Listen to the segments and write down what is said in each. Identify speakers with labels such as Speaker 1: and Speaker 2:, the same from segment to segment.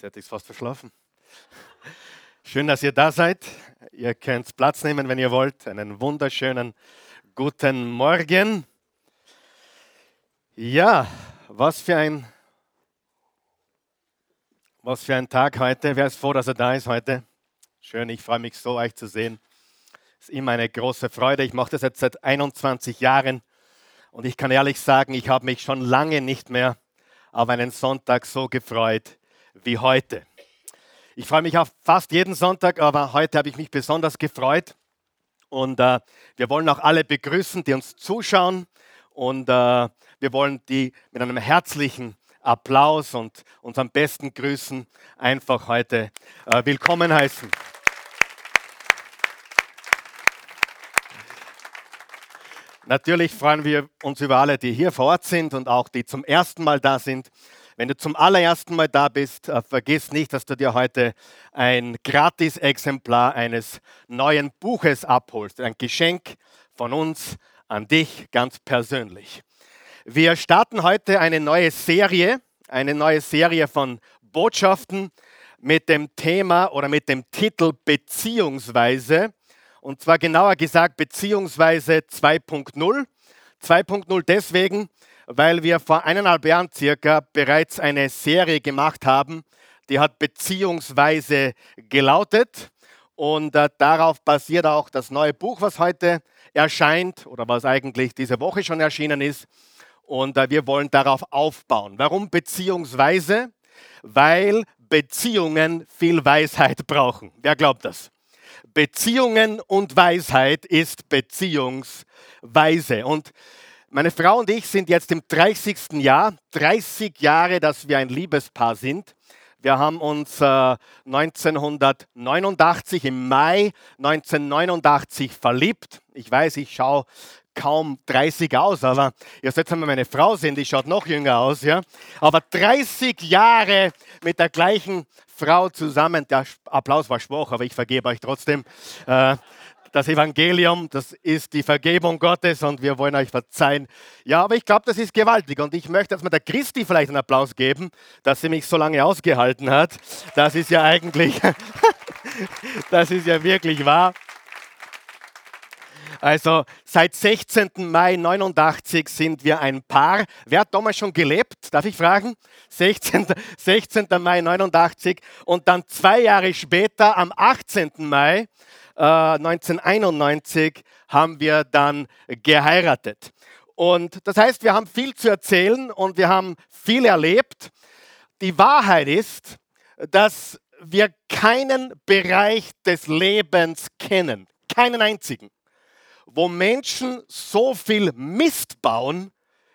Speaker 1: Jetzt hätte ich es fast verschlafen. Schön, dass ihr da seid. Ihr könnt Platz nehmen, wenn ihr wollt. Einen wunderschönen guten Morgen. Ja, was für ein, was für ein Tag heute. Wer ist froh, dass er da ist heute? Schön, ich freue mich so, euch zu sehen. Es ist immer eine große Freude. Ich mache das jetzt seit 21 Jahren und ich kann ehrlich sagen, ich habe mich schon lange nicht mehr auf einen Sonntag so gefreut wie heute. Ich freue mich auf fast jeden Sonntag, aber heute habe ich mich besonders gefreut. Und äh, wir wollen auch alle begrüßen, die uns zuschauen. Und äh, wir wollen die mit einem herzlichen Applaus und unseren besten Grüßen einfach heute äh, willkommen heißen. Natürlich freuen wir uns über alle, die hier vor Ort sind und auch die zum ersten Mal da sind. Wenn du zum allerersten Mal da bist, äh, vergiss nicht, dass du dir heute ein Gratis-Exemplar eines neuen Buches abholst. Ein Geschenk von uns an dich ganz persönlich. Wir starten heute eine neue Serie, eine neue Serie von Botschaften mit dem Thema oder mit dem Titel Beziehungsweise. Und zwar genauer gesagt Beziehungsweise 2.0. 2.0 deswegen, weil wir vor eineinhalb Jahren circa bereits eine Serie gemacht haben, die hat beziehungsweise gelautet. Und äh, darauf basiert auch das neue Buch, was heute erscheint oder was eigentlich diese Woche schon erschienen ist. Und äh, wir wollen darauf aufbauen. Warum beziehungsweise? Weil Beziehungen viel Weisheit brauchen. Wer glaubt das? Beziehungen und Weisheit ist Beziehungsweise. Und meine Frau und ich sind jetzt im 30. Jahr, 30 Jahre, dass wir ein Liebespaar sind. Wir haben uns äh, 1989, im Mai 1989 verliebt. Ich weiß, ich schaue kaum 30 aus, aber ihr sollt mal meine Frau sehen, die schaut noch jünger aus. Ja? Aber 30 Jahre mit der gleichen Frau zusammen. Der Applaus war schwach, aber ich vergebe euch trotzdem. Äh, das Evangelium, das ist die Vergebung Gottes und wir wollen euch verzeihen. Ja, aber ich glaube, das ist gewaltig und ich möchte jetzt mal der Christi vielleicht einen Applaus geben, dass sie mich so lange ausgehalten hat. Das ist ja eigentlich, das ist ja wirklich wahr. Also seit 16. Mai 89 sind wir ein Paar. Wer hat damals schon gelebt? Darf ich fragen? 16. 16. Mai 89 und dann zwei Jahre später, am 18. Mai 1991 äh, haben wir dann geheiratet. Und das heißt, wir haben viel zu erzählen und wir haben viel erlebt. Die Wahrheit ist, dass wir keinen Bereich des Lebens kennen, keinen einzigen, wo Menschen so viel Mist bauen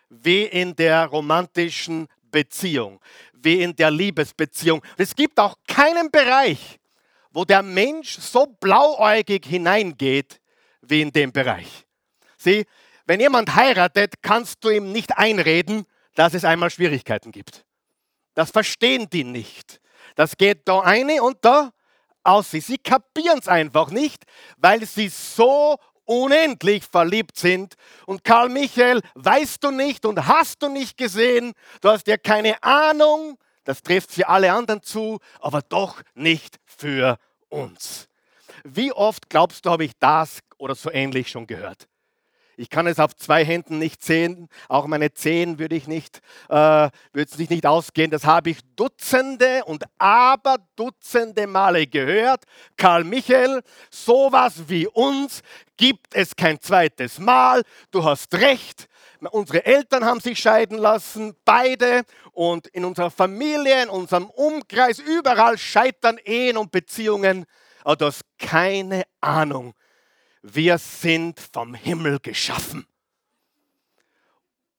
Speaker 1: wie in der romantischen Beziehung, wie in der Liebesbeziehung. Es gibt auch keinen Bereich, wo der Mensch so blauäugig hineingeht wie in dem Bereich. Sieh, wenn jemand heiratet, kannst du ihm nicht einreden, dass es einmal Schwierigkeiten gibt. Das verstehen die nicht. Das geht da eine und da aus. Sie kapieren es einfach nicht, weil sie so unendlich verliebt sind. Und Karl Michael, weißt du nicht und hast du nicht gesehen, du hast ja keine Ahnung, das trifft für alle anderen zu, aber doch nicht für uns. Wie oft glaubst du, habe ich das oder so ähnlich schon gehört? Ich kann es auf zwei Händen nicht sehen, auch meine Zehen würde ich nicht, äh, würde es nicht ausgehen. Das habe ich Dutzende und aber Dutzende Male gehört. Karl Michael, sowas wie uns gibt es kein zweites Mal. Du hast recht. Unsere Eltern haben sich scheiden lassen, beide. Und in unserer Familie, in unserem Umkreis, überall scheitern Ehen und Beziehungen. Aber du hast keine Ahnung. Wir sind vom Himmel geschaffen.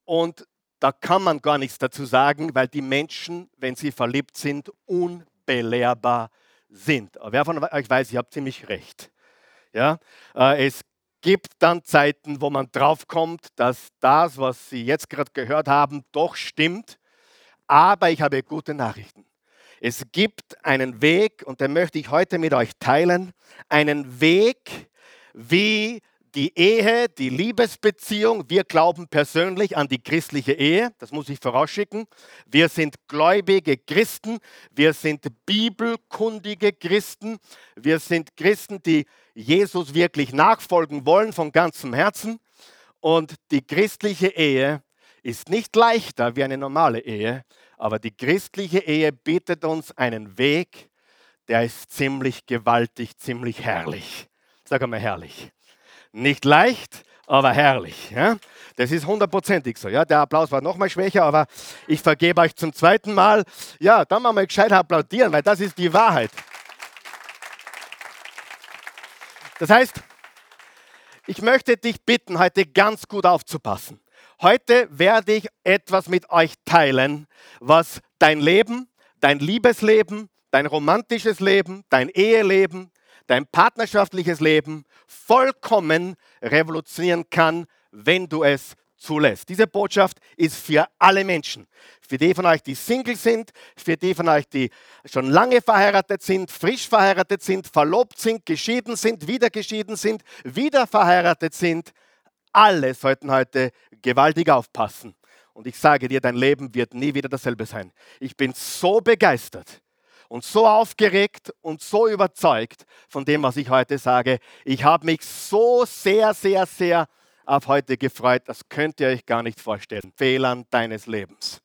Speaker 1: Und da kann man gar nichts dazu sagen, weil die Menschen, wenn sie verliebt sind, unbelehrbar sind. Aber wer von euch weiß, ich habe ziemlich recht. Ja, äh, es gibt dann Zeiten, wo man draufkommt, dass das, was Sie jetzt gerade gehört haben, doch stimmt. Aber ich habe gute Nachrichten. Es gibt einen Weg, und den möchte ich heute mit euch teilen, einen Weg, wie die Ehe, die Liebesbeziehung. Wir glauben persönlich an die christliche Ehe. Das muss ich vorausschicken. Wir sind gläubige Christen. Wir sind bibelkundige Christen. Wir sind Christen, die Jesus wirklich nachfolgen wollen von ganzem Herzen. Und die christliche Ehe ist nicht leichter wie eine normale Ehe, aber die christliche Ehe bietet uns einen Weg, der ist ziemlich gewaltig, ziemlich herrlich. Sag einmal herrlich. Nicht leicht, aber herrlich. Ja? Das ist hundertprozentig so. Ja? Der Applaus war noch mal schwächer, aber ich vergebe euch zum zweiten Mal. Ja, dann mal gescheit applaudieren, weil das ist die Wahrheit. Das heißt, ich möchte dich bitten, heute ganz gut aufzupassen. Heute werde ich etwas mit euch teilen, was dein Leben, dein Liebesleben, dein romantisches Leben, dein Eheleben, dein partnerschaftliches Leben vollkommen revolutionieren kann, wenn du es zulässt. Diese Botschaft ist für alle Menschen. Für die von euch, die Single sind, für die von euch, die schon lange verheiratet sind, frisch verheiratet sind, verlobt sind, geschieden sind, wieder geschieden sind, wieder verheiratet sind. Alle sollten heute gewaltig aufpassen. Und ich sage dir, dein Leben wird nie wieder dasselbe sein. Ich bin so begeistert und so aufgeregt und so überzeugt von dem, was ich heute sage. Ich habe mich so sehr, sehr, sehr auf heute gefreut. Das könnt ihr euch gar nicht vorstellen. Fehlern deines Lebens.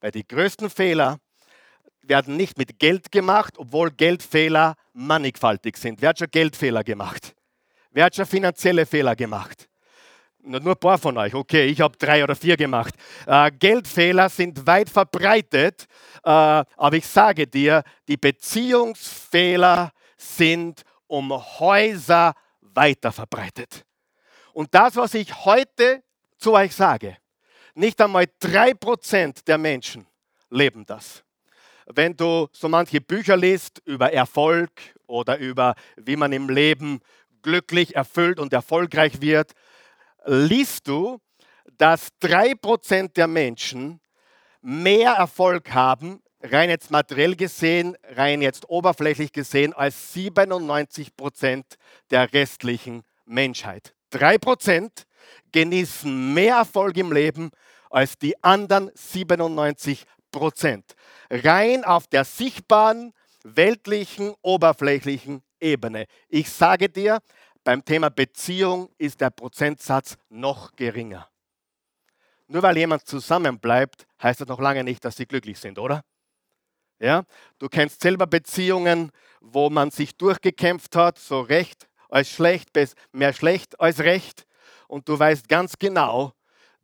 Speaker 1: Weil die größten Fehler werden nicht mit Geld gemacht, obwohl Geldfehler mannigfaltig sind. Wer hat schon Geldfehler gemacht? Wer hat schon finanzielle Fehler gemacht? Nur ein paar von euch, okay, ich habe drei oder vier gemacht. Äh, Geldfehler sind weit verbreitet, äh, aber ich sage dir, die Beziehungsfehler sind um Häuser weiter verbreitet. Und das, was ich heute zu euch sage, nicht einmal drei Prozent der Menschen leben das. Wenn du so manche Bücher liest über Erfolg oder über wie man im Leben glücklich, erfüllt und erfolgreich wird, liest du, dass 3% der Menschen mehr Erfolg haben, rein jetzt materiell gesehen, rein jetzt oberflächlich gesehen, als 97% der restlichen Menschheit. 3% genießen mehr Erfolg im Leben als die anderen 97%. Rein auf der sichtbaren, weltlichen, oberflächlichen Ebene. Ich sage dir, beim Thema Beziehung ist der Prozentsatz noch geringer. Nur weil jemand zusammenbleibt, heißt das noch lange nicht, dass sie glücklich sind, oder? Ja? Du kennst selber Beziehungen, wo man sich durchgekämpft hat, so recht als schlecht, mehr schlecht als recht. Und du weißt ganz genau,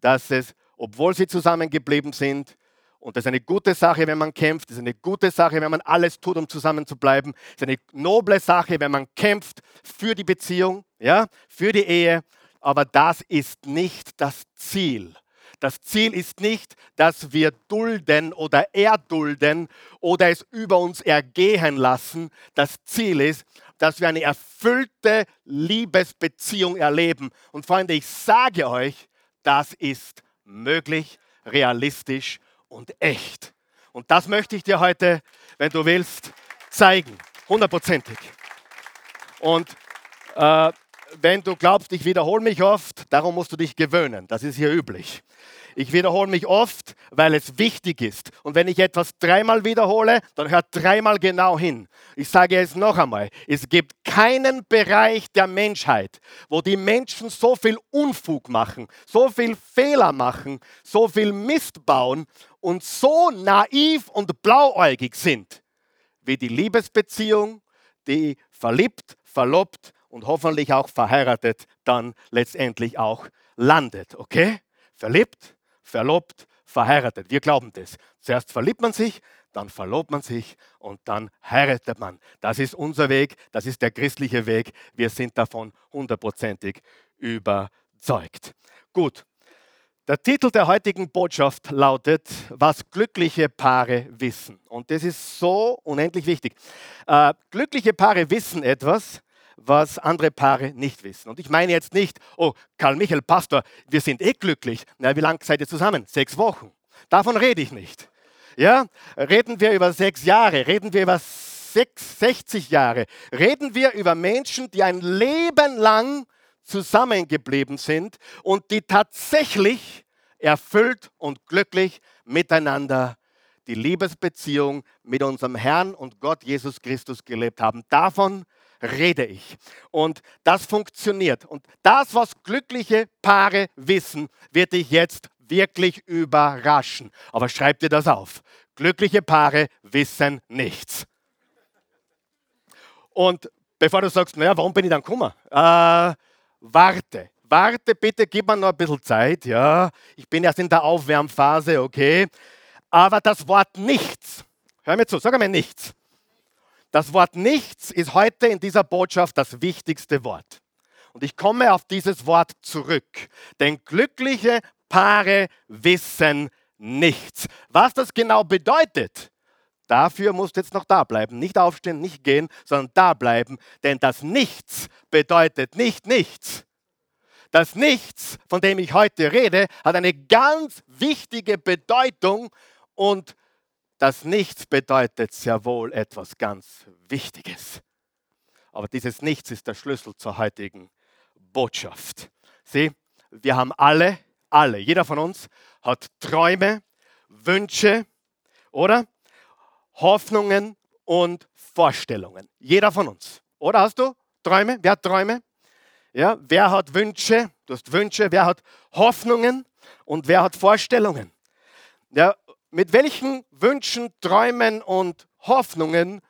Speaker 1: dass es, obwohl sie zusammengeblieben sind, und das ist eine gute Sache, wenn man kämpft. Das ist eine gute Sache, wenn man alles tut, um zusammen zu bleiben. Das ist eine noble Sache, wenn man kämpft für die Beziehung, ja, für die Ehe. Aber das ist nicht das Ziel. Das Ziel ist nicht, dass wir dulden oder erdulden oder es über uns ergehen lassen. Das Ziel ist, dass wir eine erfüllte Liebesbeziehung erleben. Und Freunde, ich sage euch, das ist möglich, realistisch und echt. Und das möchte ich dir heute, wenn du willst, zeigen. Hundertprozentig. Und äh, wenn du glaubst, ich wiederhole mich oft, darum musst du dich gewöhnen. Das ist hier üblich. Ich wiederhole mich oft, weil es wichtig ist. Und wenn ich etwas dreimal wiederhole, dann hört dreimal genau hin. Ich sage es noch einmal. Es gibt keinen Bereich der Menschheit, wo die Menschen so viel Unfug machen, so viel Fehler machen, so viel Mist bauen und so naiv und blauäugig sind, wie die Liebesbeziehung, die verliebt, verlobt und hoffentlich auch verheiratet dann letztendlich auch landet. Okay? Verliebt, verlobt, verheiratet. Wir glauben das. Zuerst verliebt man sich, dann verlobt man sich und dann heiratet man. Das ist unser Weg, das ist der christliche Weg. Wir sind davon hundertprozentig überzeugt. Gut. Der Titel der heutigen Botschaft lautet, was glückliche Paare wissen. Und das ist so unendlich wichtig. Äh, glückliche Paare wissen etwas, was andere Paare nicht wissen. Und ich meine jetzt nicht, oh, Karl Michael, Pastor, wir sind eh glücklich. Na, wie lange seid ihr zusammen? Sechs Wochen. Davon rede ich nicht. Ja, reden wir über sechs Jahre, reden wir über sechs, 60 Jahre, reden wir über Menschen, die ein Leben lang zusammengeblieben sind und die tatsächlich erfüllt und glücklich miteinander die Liebesbeziehung mit unserem Herrn und Gott Jesus Christus gelebt haben. Davon rede ich. Und das funktioniert. Und das, was glückliche Paare wissen, wird dich jetzt wirklich überraschen. Aber schreib dir das auf. Glückliche Paare wissen nichts. Und bevor du sagst, naja, warum bin ich dann gekommen? Äh, warte, warte bitte, gib mir noch ein bisschen Zeit. Ja, ich bin erst in der Aufwärmphase, okay. Aber das Wort nichts, hör mir zu, sag mir nichts. Das Wort nichts ist heute in dieser Botschaft das wichtigste Wort. Und ich komme auf dieses Wort zurück. Denn glückliche Paare wissen nichts. Was das genau bedeutet, dafür musst du jetzt noch da bleiben. Nicht aufstehen, nicht gehen, sondern da bleiben. Denn das Nichts bedeutet nicht nichts. Das Nichts, von dem ich heute rede, hat eine ganz wichtige Bedeutung und das Nichts bedeutet sehr wohl etwas ganz Wichtiges. Aber dieses Nichts ist der Schlüssel zur heutigen Botschaft. Sieh, wir haben alle alle, jeder von uns hat Träume, Wünsche, oder? Hoffnungen und Vorstellungen. Jeder von uns. Oder hast du Träume? Wer hat Träume? Ja, wer hat Wünsche? Du hast Wünsche. Wer hat Hoffnungen? Und wer hat Vorstellungen? Ja, mit welchen Wünschen, Träumen und Hoffnungen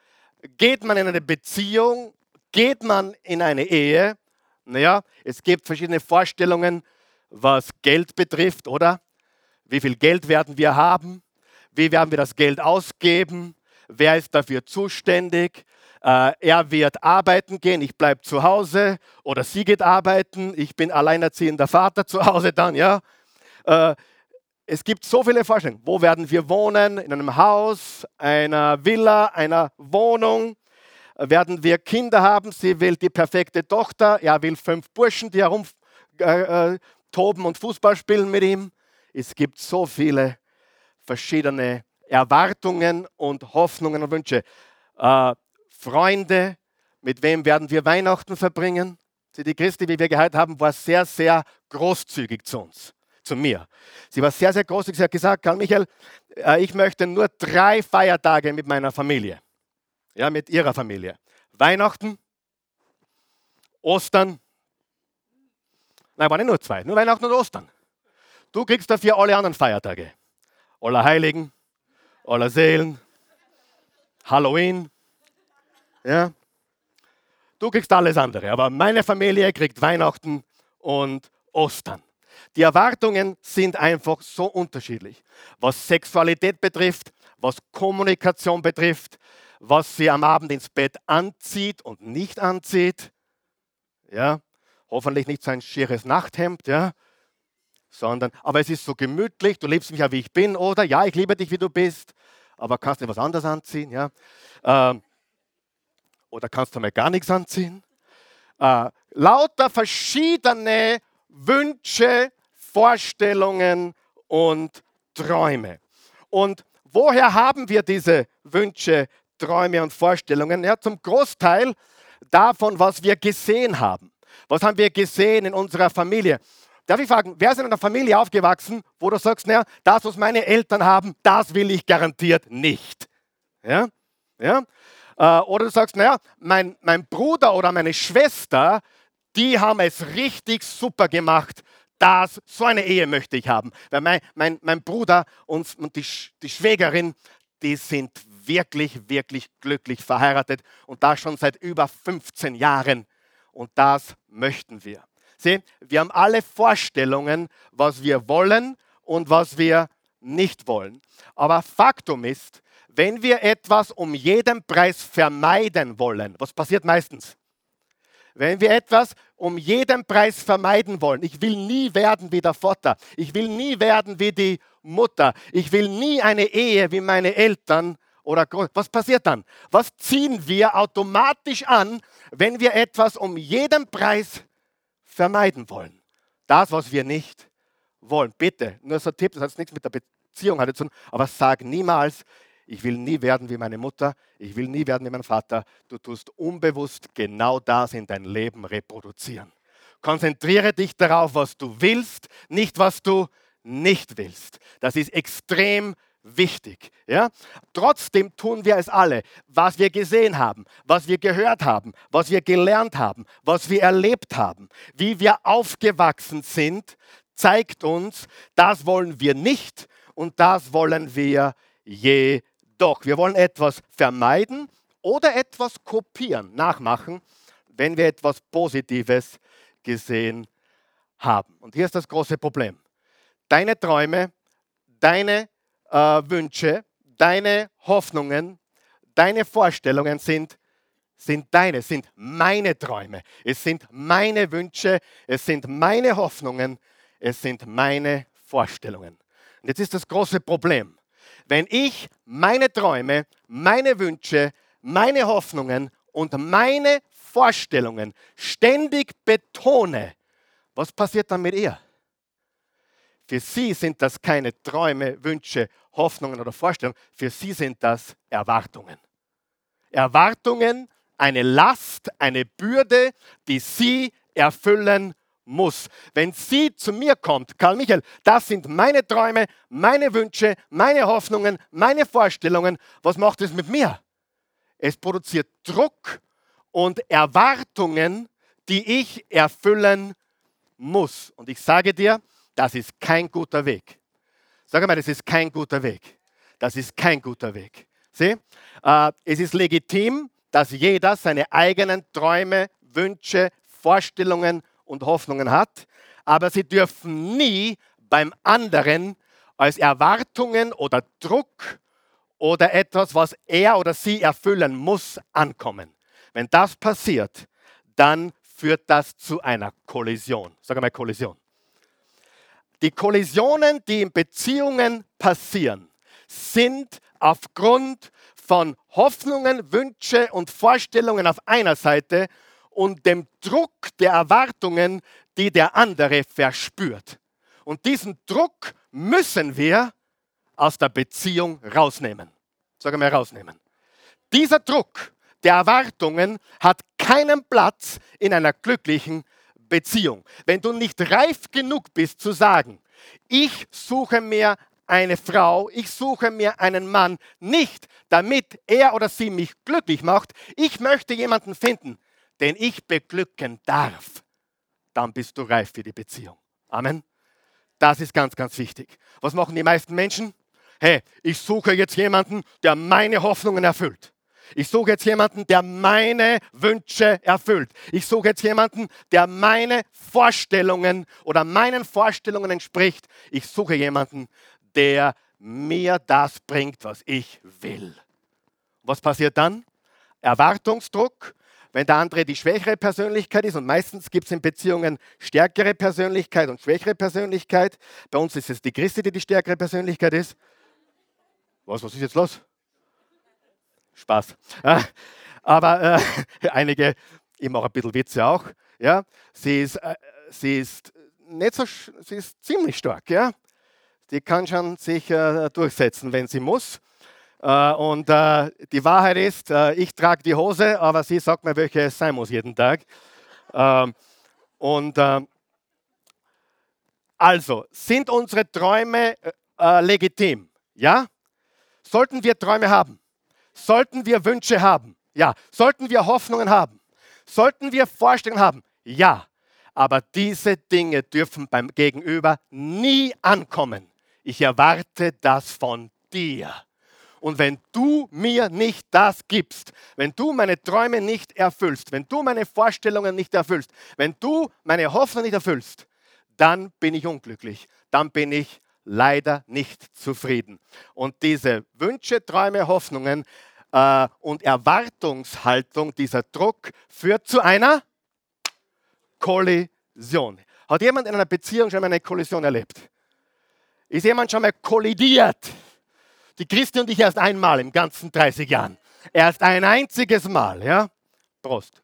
Speaker 1: geht man in eine Beziehung? Geht man in eine Ehe? Naja, es gibt verschiedene Vorstellungen was Geld betrifft, oder? Wie viel Geld werden wir haben? Wie werden wir das Geld ausgeben? Wer ist dafür zuständig? Äh, er wird arbeiten gehen, ich bleibe zu Hause oder sie geht arbeiten, ich bin alleinerziehender Vater zu Hause dann, ja. Äh, es gibt so viele Vorstellungen. Wo werden wir wohnen? In einem Haus, einer Villa, einer Wohnung? Werden wir Kinder haben? Sie will die perfekte Tochter, er will fünf Burschen, die herum äh, äh und Fußball spielen mit ihm. Es gibt so viele verschiedene Erwartungen und Hoffnungen und Wünsche. Äh, Freunde, mit wem werden wir Weihnachten verbringen? Die Christi, wie wir gehört haben, war sehr, sehr großzügig zu uns, zu mir. Sie war sehr, sehr großzügig. Sie hat gesagt, Karl Michael, äh, ich möchte nur drei Feiertage mit meiner Familie. Ja, mit ihrer Familie. Weihnachten, Ostern Nein, waren nicht nur zwei, nur Weihnachten und Ostern. Du kriegst dafür alle anderen Feiertage. Aller Heiligen, aller Seelen, Halloween. Ja. Du kriegst alles andere, aber meine Familie kriegt Weihnachten und Ostern. Die Erwartungen sind einfach so unterschiedlich. Was Sexualität betrifft, was Kommunikation betrifft, was sie am Abend ins Bett anzieht und nicht anzieht. Ja, Hoffentlich nicht so ein schieres Nachthemd, ja, sondern, aber es ist so gemütlich, du liebst mich ja, wie ich bin, oder? Ja, ich liebe dich, wie du bist, aber kannst du was anderes anziehen, ja? Ähm, oder kannst du mal gar nichts anziehen? Äh, lauter verschiedene Wünsche, Vorstellungen und Träume. Und woher haben wir diese Wünsche, Träume und Vorstellungen? Ja, zum Großteil davon, was wir gesehen haben. Was haben wir gesehen in unserer Familie? Darf ich fragen, wer ist in einer Familie aufgewachsen, wo du sagst, naja, das, was meine Eltern haben, das will ich garantiert nicht? Ja? Ja? Äh, oder du sagst, naja, mein, mein Bruder oder meine Schwester, die haben es richtig super gemacht. Das, so eine Ehe möchte ich haben. Weil mein, mein, mein Bruder und, und die, die Schwägerin, die sind wirklich, wirklich glücklich verheiratet und das schon seit über 15 Jahren. Und das möchten wir. Sieh, wir haben alle Vorstellungen, was wir wollen und was wir nicht wollen. Aber Faktum ist, wenn wir etwas um jeden Preis vermeiden wollen, was passiert meistens? Wenn wir etwas um jeden Preis vermeiden wollen, ich will nie werden wie der Vater, ich will nie werden wie die Mutter, ich will nie eine Ehe wie meine Eltern oder was passiert dann? Was ziehen wir automatisch an, wenn wir etwas um jeden Preis vermeiden wollen? Das, was wir nicht wollen. Bitte, nur so ein Tipp, das hat nichts mit der Beziehung zu tun, aber sag niemals, ich will nie werden wie meine Mutter, ich will nie werden wie mein Vater. Du tust unbewusst genau das in dein Leben reproduzieren. Konzentriere dich darauf, was du willst, nicht was du nicht willst. Das ist extrem wichtig. Ja? Trotzdem tun wir es alle, was wir gesehen haben, was wir gehört haben, was wir gelernt haben, was wir erlebt haben, wie wir aufgewachsen sind, zeigt uns, das wollen wir nicht und das wollen wir jedoch. Wir wollen etwas vermeiden oder etwas kopieren, nachmachen, wenn wir etwas Positives gesehen haben. Und hier ist das große Problem. Deine Träume, deine äh, Wünsche, deine Hoffnungen, deine Vorstellungen sind, sind deine, sind meine Träume. Es sind meine Wünsche, es sind meine Hoffnungen, es sind meine Vorstellungen. Und jetzt ist das große Problem. Wenn ich meine Träume, meine Wünsche, meine Hoffnungen und meine Vorstellungen ständig betone, was passiert dann mit ihr? Für sie sind das keine Träume, Wünsche, Hoffnungen oder Vorstellungen. Für sie sind das Erwartungen. Erwartungen, eine Last, eine Bürde, die sie erfüllen muss. Wenn sie zu mir kommt, Karl Michael, das sind meine Träume, meine Wünsche, meine Hoffnungen, meine Vorstellungen, was macht es mit mir? Es produziert Druck und Erwartungen, die ich erfüllen muss. Und ich sage dir, das ist kein guter Weg. Sag mal, das ist kein guter Weg. Das ist kein guter Weg. Sieh, äh, es ist legitim, dass jeder seine eigenen Träume, Wünsche, Vorstellungen und Hoffnungen hat, aber sie dürfen nie beim anderen als Erwartungen oder Druck oder etwas, was er oder sie erfüllen muss, ankommen. Wenn das passiert, dann führt das zu einer Kollision. Sag mal Kollision. Die Kollisionen, die in Beziehungen passieren, sind aufgrund von Hoffnungen, Wünsche und Vorstellungen auf einer Seite und dem Druck der Erwartungen, die der andere verspürt. Und diesen Druck müssen wir aus der Beziehung rausnehmen. Sag mal rausnehmen. Dieser Druck der Erwartungen hat keinen Platz in einer glücklichen Beziehung. Wenn du nicht reif genug bist zu sagen, ich suche mir eine Frau, ich suche mir einen Mann nicht, damit er oder sie mich glücklich macht. Ich möchte jemanden finden, den ich beglücken darf. Dann bist du reif für die Beziehung. Amen. Das ist ganz, ganz wichtig. Was machen die meisten Menschen? Hey, ich suche jetzt jemanden, der meine Hoffnungen erfüllt. Ich suche jetzt jemanden, der meine Wünsche erfüllt. Ich suche jetzt jemanden, der meine Vorstellungen oder meinen Vorstellungen entspricht. Ich suche jemanden, der mir das bringt, was ich will. Was passiert dann? Erwartungsdruck. Wenn der andere die schwächere Persönlichkeit ist, und meistens gibt es in Beziehungen stärkere Persönlichkeit und schwächere Persönlichkeit. Bei uns ist es die Christi, die die stärkere Persönlichkeit ist. Was, was ist jetzt los? Spaß. Aber äh, einige, ich mache ein bisschen Witze auch. Ja, sie ist, äh, sie ist nicht so, sie ist ziemlich stark. Ja, die kann schon sich äh, durchsetzen, wenn sie muss. Äh, und äh, die Wahrheit ist, äh, ich trage die Hose, aber sie sagt mir, welche es sein muss jeden Tag. Ähm, und also, sind unsere Träume legitim? Ja? Sollten wir Träume haben? Sollten wir Wünsche haben? Ja. Sollten wir Hoffnungen haben? Sollten wir Vorstellungen haben? Ja. Aber diese Dinge dürfen beim Gegenüber nie ankommen. Ich erwarte das von dir. Und wenn du mir nicht das gibst, wenn du meine Träume nicht erfüllst, wenn du meine Vorstellungen nicht erfüllst, wenn du meine Hoffnung nicht erfüllst, dann bin ich unglücklich. Dann bin ich leider nicht zufrieden. Und diese Wünsche, Träume, Hoffnungen äh, und Erwartungshaltung, dieser Druck führt zu einer Kollision. Hat jemand in einer Beziehung schon mal eine Kollision erlebt? Ist jemand schon mal kollidiert? Die Christi und ich erst einmal im ganzen 30 Jahren. Erst ein einziges Mal, ja? Prost.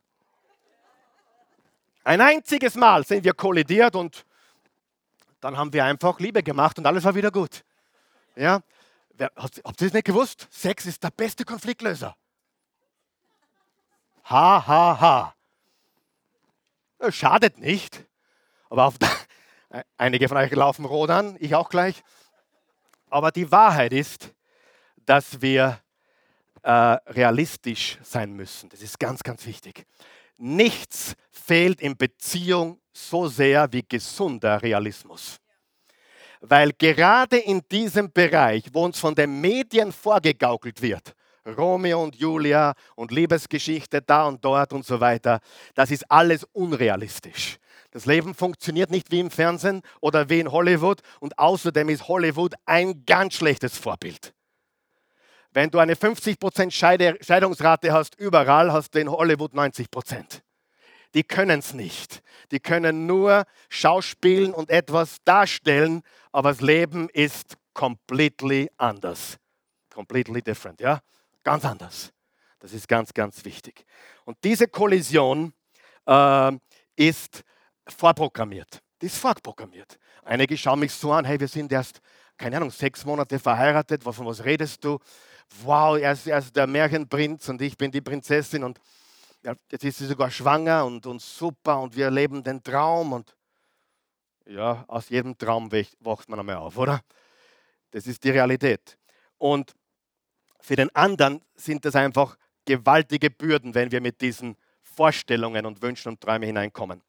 Speaker 1: Ein einziges Mal sind wir kollidiert und dann haben wir einfach Liebe gemacht und alles war wieder gut. Ja? Habt ihr das nicht gewusst? Sex ist der beste Konfliktlöser. Ha, ha, ha. Schadet nicht. Aber der, einige von euch laufen rot an, ich auch gleich. Aber die Wahrheit ist, dass wir äh, realistisch sein müssen. Das ist ganz, ganz wichtig. Nichts fehlt in Beziehung so sehr wie gesunder Realismus. Weil gerade in diesem Bereich, wo uns von den Medien vorgegaukelt wird, Romeo und Julia und Liebesgeschichte da und dort und so weiter, das ist alles unrealistisch. Das Leben funktioniert nicht wie im Fernsehen oder wie in Hollywood und außerdem ist Hollywood ein ganz schlechtes Vorbild. Wenn du eine 50% Scheidungsrate hast überall, hast du in Hollywood 90%. Die können es nicht. Die können nur schauspielen und etwas darstellen, aber das Leben ist completely anders. Completely different, ja? Ganz anders. Das ist ganz, ganz wichtig. Und diese Kollision äh, ist vorprogrammiert. Die ist vorprogrammiert. Einige schauen mich so an, hey, wir sind erst, keine Ahnung, sechs Monate verheiratet, von was redest du? Wow, er ist, er ist der Märchenprinz und ich bin die Prinzessin und jetzt ist sie sogar schwanger und, und super und wir leben den Traum und ja, aus jedem Traum wacht man einmal auf, oder? Das ist die Realität. Und für den anderen sind das einfach gewaltige Bürden, wenn wir mit diesen Vorstellungen und Wünschen und Träumen hineinkommen.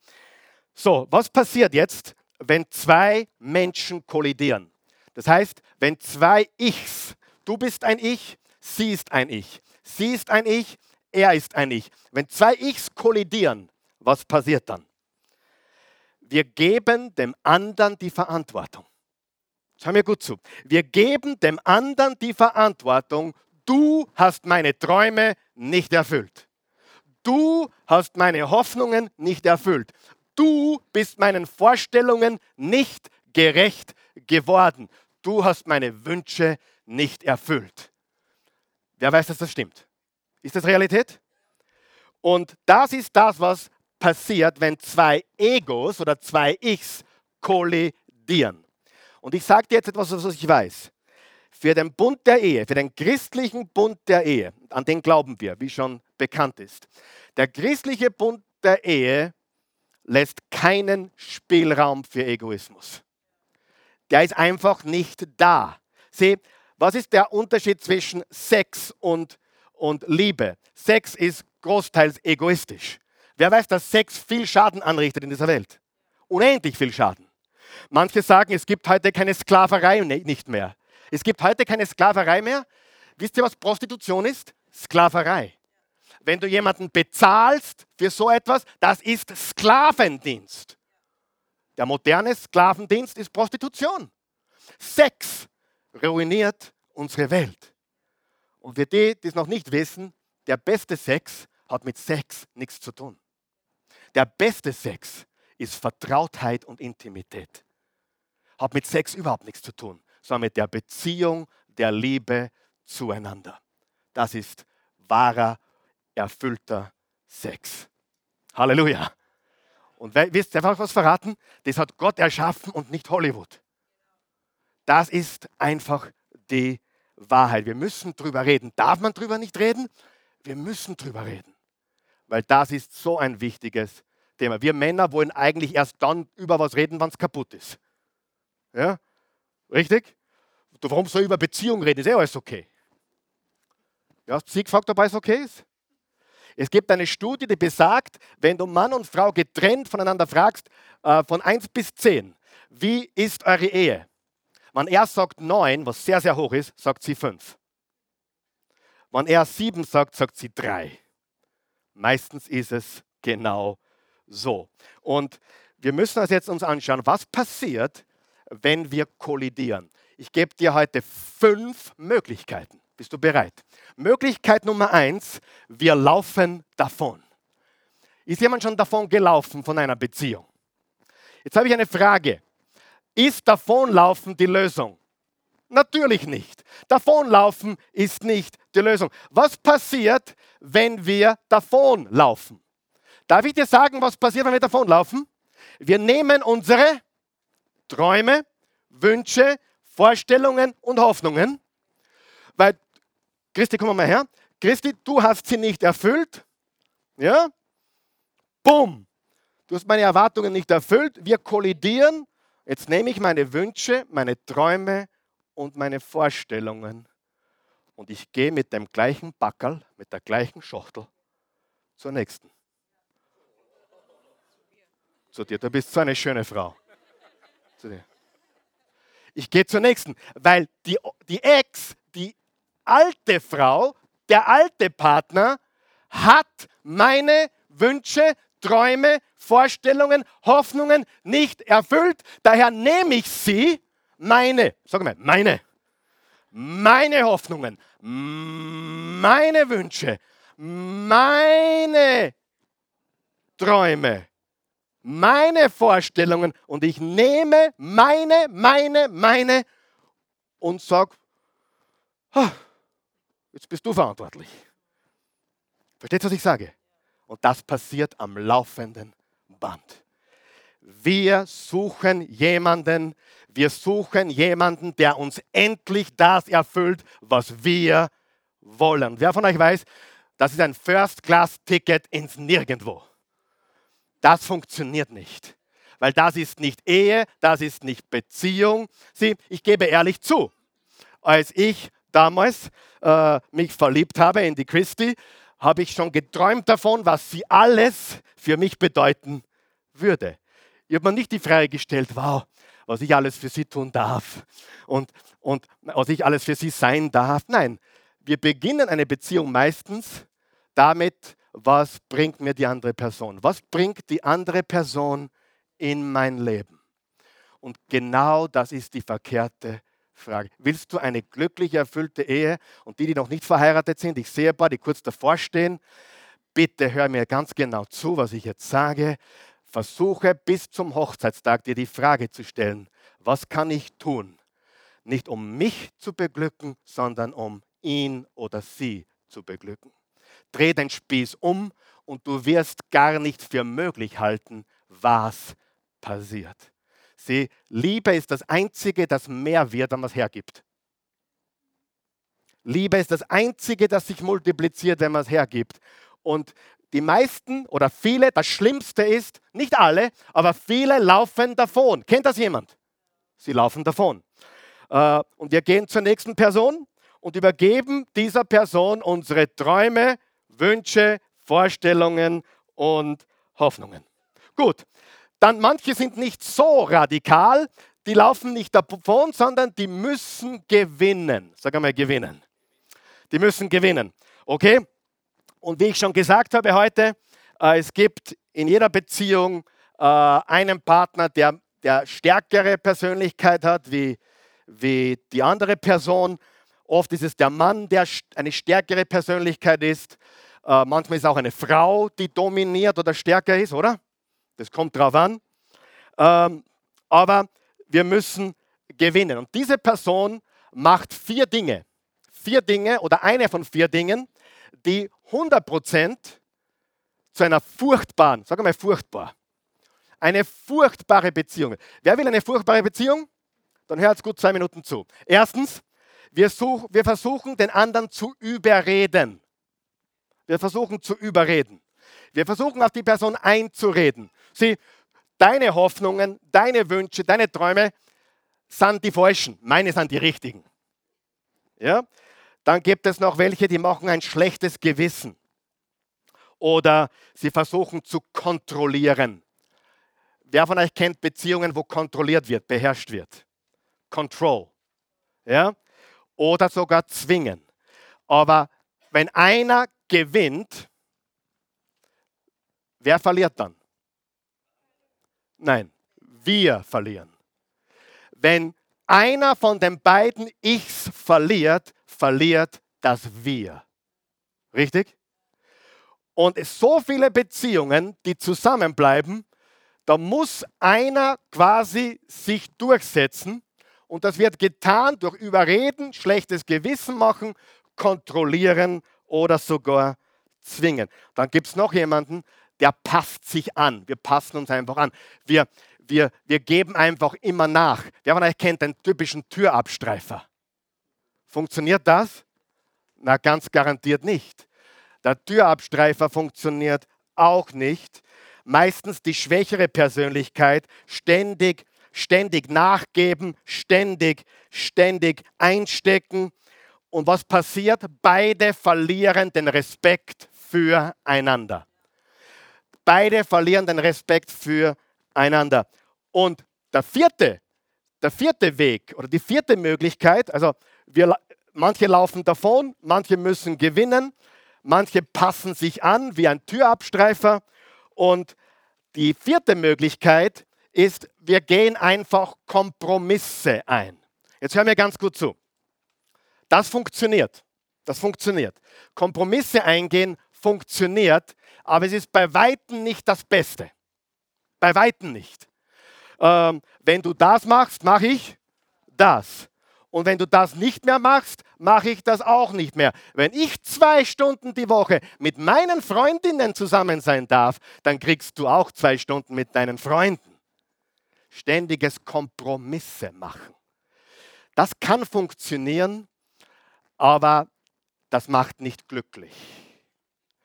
Speaker 1: So, was passiert jetzt, wenn zwei Menschen kollidieren? Das heißt, wenn zwei Ichs, du bist ein Ich, sie ist ein Ich, sie ist ein Ich, er ist ein Ich. Wenn zwei Ichs kollidieren, was passiert dann? Wir geben dem anderen die Verantwortung. Schau mir gut zu. Wir geben dem anderen die Verantwortung, du hast meine Träume nicht erfüllt. Du hast meine Hoffnungen nicht erfüllt du bist meinen Vorstellungen nicht gerecht geworden. Du hast meine Wünsche nicht erfüllt. Wer weiß, dass das stimmt? Ist das Realität? Und das ist das, was passiert, wenn zwei Egos oder zwei Ichs kollidieren. Und ich sage dir jetzt etwas, was ich weiß. Für den Bund der Ehe, für den christlichen Bund der Ehe, an den glauben wir, wie schon bekannt ist. Der christliche Bund der Ehe lässt keinen Spielraum für Egoismus. Der ist einfach nicht da. Sieh, was ist der Unterschied zwischen Sex und, und Liebe? Sex ist großteils egoistisch. Wer weiß, dass Sex viel Schaden anrichtet in dieser Welt? Unendlich viel Schaden. Manche sagen, es gibt heute keine Sklaverei ne, nicht mehr. Es gibt heute keine Sklaverei mehr. Wisst ihr, was Prostitution ist? Sklaverei wenn du jemanden bezahlst für so etwas, das ist Sklavendienst. Der moderne Sklavendienst ist Prostitution. Sex ruiniert unsere Welt. Und für die, die es noch nicht wissen, der beste Sex hat mit Sex nichts zu tun. Der beste Sex ist Vertrautheit und Intimität. Hat mit Sex überhaupt nichts zu tun, sondern mit der Beziehung der Liebe zueinander. Das ist wahrer erfüllter Sex. Halleluja. Und wisst ihr einfach was verraten? Das hat Gott erschaffen und nicht Hollywood. Das ist einfach die Wahrheit. Wir müssen drüber reden. Darf man drüber nicht reden? Wir müssen drüber reden. Weil das ist so ein wichtiges Thema. Wir Männer wollen eigentlich erst dann über was reden, wenn es kaputt ist. Ja? Richtig? Warum soll ich über Beziehung reden? Ist eh alles okay. Ja, hast du sie gefragt, ob alles okay ist? Es gibt eine Studie, die besagt, wenn du Mann und Frau getrennt voneinander fragst, äh, von 1 bis 10, wie ist eure Ehe? Wenn er sagt 9, was sehr, sehr hoch ist, sagt sie 5. Wenn er 7 sagt, sagt sie 3. Meistens ist es genau so. Und wir müssen uns jetzt anschauen, was passiert, wenn wir kollidieren. Ich gebe dir heute fünf Möglichkeiten. Bist du bereit? Möglichkeit Nummer eins, wir laufen davon. Ist jemand schon davon gelaufen von einer Beziehung? Jetzt habe ich eine Frage. Ist davonlaufen die Lösung? Natürlich nicht. Davonlaufen ist nicht die Lösung. Was passiert, wenn wir davonlaufen? Darf ich dir sagen, was passiert, wenn wir davonlaufen? Wir nehmen unsere Träume, Wünsche, Vorstellungen und Hoffnungen, weil Christi, komm mal her. Christi, du hast sie nicht erfüllt. Ja? Bumm. du hast meine Erwartungen nicht erfüllt, wir kollidieren. Jetzt nehme ich meine Wünsche, meine Träume und meine Vorstellungen und ich gehe mit dem gleichen Backerl, mit der gleichen Schachtel zur nächsten. Zu dir, du bist so eine schöne Frau. Zu dir. Ich gehe zur nächsten, weil die, die Ex, alte Frau, der alte Partner hat meine Wünsche, Träume, Vorstellungen, Hoffnungen nicht erfüllt. Daher nehme ich sie, meine, sag mal, meine, meine Hoffnungen, meine Wünsche, meine Träume, meine Vorstellungen und ich nehme meine, meine, meine und sage, jetzt bist du verantwortlich. Versteht, was ich sage? Und das passiert am laufenden Band. Wir suchen jemanden, wir suchen jemanden, der uns endlich das erfüllt, was wir wollen. Wer von euch weiß, das ist ein First-Class-Ticket ins Nirgendwo. Das funktioniert nicht, weil das ist nicht Ehe, das ist nicht Beziehung. Sieh, ich gebe ehrlich zu, als ich damals äh, mich verliebt habe in die Christi, habe ich schon geträumt davon, was sie alles für mich bedeuten würde. Ich habe mir nicht die Frage gestellt, wow, was ich alles für sie tun darf und, und was ich alles für sie sein darf. Nein, wir beginnen eine Beziehung meistens damit, was bringt mir die andere Person? Was bringt die andere Person in mein Leben? Und genau das ist die verkehrte Frage. Willst du eine glücklich erfüllte Ehe? Und die, die noch nicht verheiratet sind, ich sehe ein paar, die kurz davor stehen, bitte hör mir ganz genau zu, was ich jetzt sage. Versuche bis zum Hochzeitstag dir die Frage zu stellen, was kann ich tun? Nicht um mich zu beglücken, sondern um ihn oder sie zu beglücken. Dreh den Spieß um und du wirst gar nicht für möglich halten, was passiert. Sieh, Liebe ist das Einzige, das mehr wird, wenn man es hergibt. Liebe ist das Einzige, das sich multipliziert, wenn man es hergibt. Und die meisten oder viele, das Schlimmste ist, nicht alle, aber viele laufen davon. Kennt das jemand? Sie laufen davon. Äh, und wir gehen zur nächsten Person und übergeben dieser Person unsere Träume, Wünsche, Vorstellungen und Hoffnungen. Gut, dann manche sind nicht so radikal, die laufen nicht davon, sondern die müssen gewinnen. Sag einmal gewinnen. Die müssen gewinnen. Okay? Und wie ich schon gesagt habe heute, äh, es gibt in jeder Beziehung äh, einen Partner, der, der stärkere Persönlichkeit hat wie, wie die andere Person. Oft ist es der Mann, der eine stärkere Persönlichkeit ist. Äh, manchmal ist es auch eine Frau, die dominiert oder stärker ist, oder? Das kommt drauf an. Ähm, aber wir müssen gewinnen. Und diese Person macht vier Dinge. Vier Dinge oder eine von vier Dingen, die 100% zu einer furchtbaren, sag mal furchtbar, eine furchtbare Beziehung. Wer will eine furchtbare Beziehung? Dann hört gut zwei Minuten zu. Erstens, wir, such, wir versuchen den anderen zu überreden. Wir versuchen zu überreden. Wir versuchen auf die Person einzureden. Sie, deine Hoffnungen, deine Wünsche, deine Träume sind die falschen. Meine sind die richtigen. Ja? Dann gibt es noch welche, die machen ein schlechtes Gewissen. Oder sie versuchen zu kontrollieren. Wer von euch kennt Beziehungen, wo kontrolliert wird, beherrscht wird? Control. Ja? Oder sogar zwingen. Aber wenn einer gewinnt, wer verliert dann? Nein, wir verlieren. Wenn einer von den beiden Ichs verliert, verliert das Wir. Richtig? Und es so viele Beziehungen, die zusammenbleiben, da muss einer quasi sich durchsetzen und das wird getan durch Überreden, schlechtes Gewissen machen, kontrollieren oder sogar zwingen. Dann gibt es noch jemanden, der passt sich an. Wir passen uns einfach an. Wir, wir, wir geben einfach immer nach. Wer von euch kennt den typischen Türabstreifer? Funktioniert das? Na, ganz garantiert nicht. Der Türabstreifer funktioniert auch nicht. meistens die schwächere Persönlichkeit, ständig, ständig nachgeben, ständig, ständig einstecken. Und was passiert? Beide verlieren den Respekt füreinander. Beide verlieren den Respekt füreinander. Und der vierte, der vierte Weg oder die vierte Möglichkeit, also wir, manche laufen davon, manche müssen gewinnen, manche passen sich an wie ein Türabstreifer. Und die vierte Möglichkeit ist, wir gehen einfach Kompromisse ein. Jetzt hören wir ganz gut zu. Das funktioniert. Das funktioniert. Kompromisse eingehen funktioniert, aber es ist bei Weitem nicht das Beste. Bei Weitem nicht. Ähm, wenn du das machst, mache ich das. Und wenn du das nicht mehr machst, mache ich das auch nicht mehr. Wenn ich zwei Stunden die Woche mit meinen Freundinnen zusammen sein darf, dann kriegst du auch zwei Stunden mit deinen Freunden. Ständiges Kompromisse machen. Das kann funktionieren, aber das macht nicht glücklich.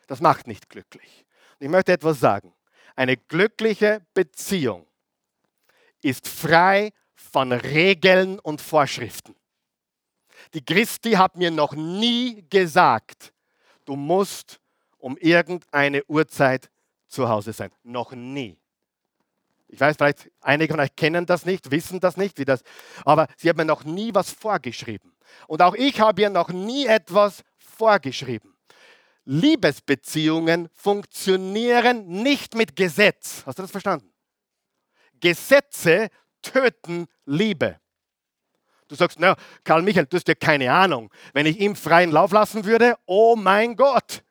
Speaker 1: Das macht nicht glücklich. Und ich möchte etwas sagen. Eine glückliche Beziehung ist frei von Regeln und Vorschriften. Die Christi hat mir noch nie gesagt, du musst um irgendeine Uhrzeit zu Hause sein. Noch nie. Ich weiß, vielleicht einige von euch kennen das nicht, wissen das nicht, wie das, aber sie hat mir noch nie was vorgeschrieben. Und auch ich habe ihr noch nie etwas vorgeschrieben. Liebesbeziehungen funktionieren nicht mit Gesetz. Hast du das verstanden? Gesetze töten Liebe. Du sagst, na, Karl Michael, du hast ja keine Ahnung. Wenn ich ihm freien Lauf lassen würde, oh mein Gott,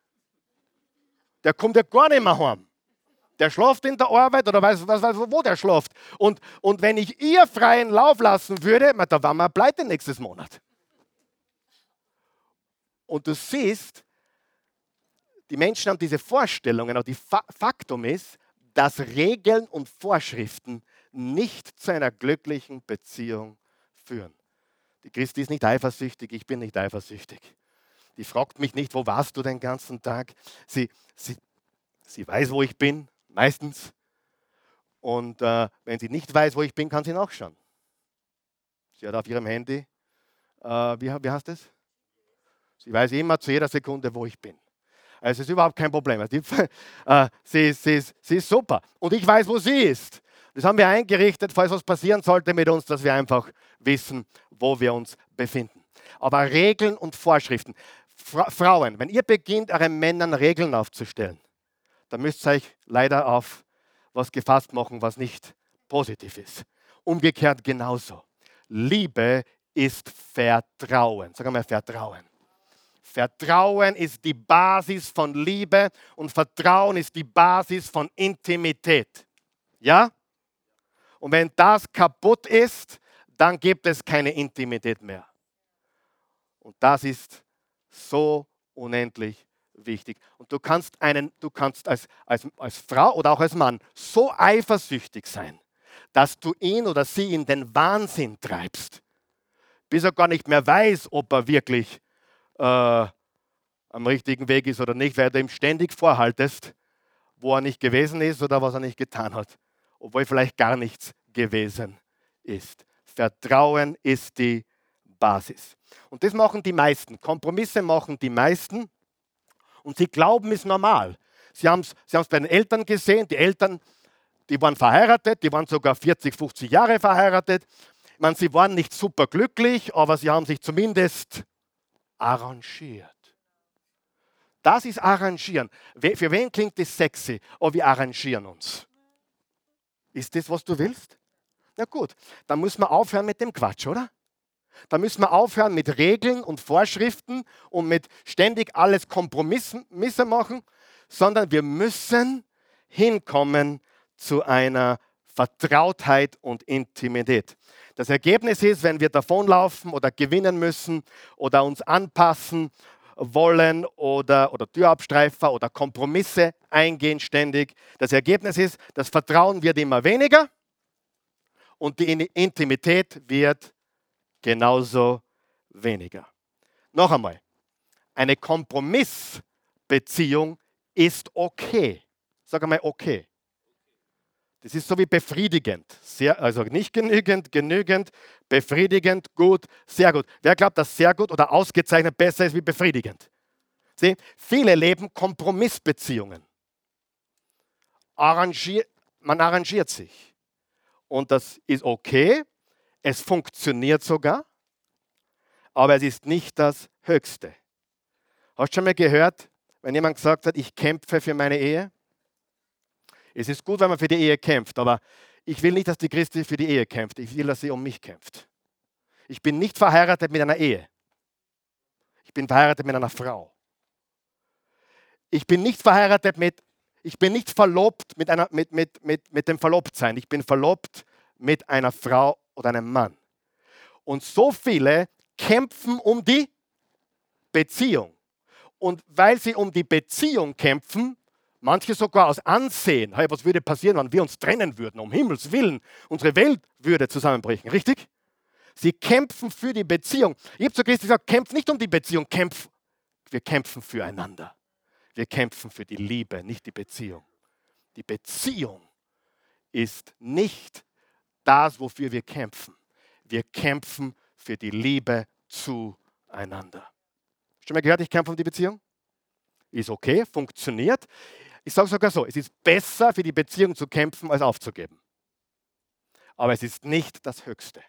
Speaker 1: der kommt ja gar nicht mehr heim. Der schläft in der Arbeit oder weiß, was, weiß wo der schläft. Und, und wenn ich ihr freien Lauf lassen würde, da waren wir pleite nächstes Monat. Und du siehst, die Menschen haben diese Vorstellungen, aber die Faktum ist, dass Regeln und Vorschriften nicht zu einer glücklichen Beziehung führen. Die Christi ist nicht eifersüchtig, ich bin nicht eifersüchtig. Die fragt mich nicht, wo warst du den ganzen Tag? Sie, sie, sie weiß, wo ich bin, meistens. Und äh, wenn sie nicht weiß, wo ich bin, kann sie nachschauen. Sie hat auf ihrem Handy, äh, wie, wie heißt es? Sie weiß immer zu jeder Sekunde, wo ich bin. Also es ist überhaupt kein Problem. Die, äh, sie, sie, sie ist super. Und ich weiß, wo sie ist. Das haben wir eingerichtet, falls was passieren sollte mit uns, dass wir einfach wissen, wo wir uns befinden. Aber Regeln und Vorschriften. Fra Frauen, wenn ihr beginnt, euren Männern Regeln aufzustellen, dann müsst ihr euch leider auf was gefasst machen, was nicht positiv ist. Umgekehrt genauso. Liebe ist Vertrauen. Sag mal Vertrauen. Vertrauen ist die Basis von Liebe und Vertrauen ist die Basis von Intimität. Ja? Und wenn das kaputt ist, dann gibt es keine Intimität mehr. Und das ist so unendlich wichtig. Und du kannst, einen, du kannst als, als, als Frau oder auch als Mann so eifersüchtig sein, dass du ihn oder sie in den Wahnsinn treibst, bis er gar nicht mehr weiß, ob er wirklich äh, am richtigen Weg ist oder nicht, weil du ihm ständig vorhaltest, wo er nicht gewesen ist oder was er nicht getan hat obwohl vielleicht gar nichts gewesen ist. Vertrauen ist die Basis. Und das machen die meisten. Kompromisse machen die meisten. Und sie glauben, ist normal. Sie haben es sie bei den Eltern gesehen. Die Eltern, die waren verheiratet, die waren sogar 40, 50 Jahre verheiratet. Ich meine, sie waren nicht super glücklich, aber sie haben sich zumindest arrangiert. Das ist arrangieren. Für wen klingt das sexy? Oh, wir arrangieren uns. Ist das, was du willst? Na gut, dann müssen wir aufhören mit dem Quatsch, oder? Dann müssen wir aufhören mit Regeln und Vorschriften und mit ständig alles Kompromisse machen, sondern wir müssen hinkommen zu einer Vertrautheit und Intimität. Das Ergebnis ist, wenn wir davonlaufen oder gewinnen müssen oder uns anpassen wollen oder, oder Türabstreifer oder Kompromisse eingehen ständig. Das Ergebnis ist, das Vertrauen wird immer weniger und die Intimität wird genauso weniger. Noch einmal, eine Kompromissbeziehung ist okay. Sag einmal okay. Das ist so wie befriedigend. Sehr, also nicht genügend, genügend, befriedigend, gut, sehr gut. Wer glaubt, dass sehr gut oder ausgezeichnet besser ist wie befriedigend? Sieh, viele leben Kompromissbeziehungen. Arrangier, man arrangiert sich. Und das ist okay. Es funktioniert sogar. Aber es ist nicht das Höchste. Hast du schon mal gehört, wenn jemand gesagt hat, ich kämpfe für meine Ehe? Es ist gut, wenn man für die Ehe kämpft, aber ich will nicht, dass die Christi für die Ehe kämpft. Ich will, dass sie um mich kämpft. Ich bin nicht verheiratet mit einer Ehe. Ich bin verheiratet mit einer Frau. Ich bin nicht verheiratet mit, ich bin nicht verlobt mit, einer, mit, mit, mit, mit dem Verlobtsein. Ich bin verlobt mit einer Frau oder einem Mann. Und so viele kämpfen um die Beziehung. Und weil sie um die Beziehung kämpfen, Manche sogar aus Ansehen. Hey, was würde passieren, wenn wir uns trennen würden? Um Himmels Willen. Unsere Welt würde zusammenbrechen. Richtig? Sie kämpfen für die Beziehung. Ich habe zu Christi gesagt, kämpf nicht um die Beziehung, kämpf. Wir kämpfen füreinander. Wir kämpfen für die Liebe, nicht die Beziehung. Die Beziehung ist nicht das, wofür wir kämpfen. Wir kämpfen für die Liebe zueinander. Du mal gehört, ich kämpfe um die Beziehung? Ist okay, funktioniert. Ich sage sogar so, es ist besser für die Beziehung zu kämpfen, als aufzugeben. Aber es ist nicht das Höchste.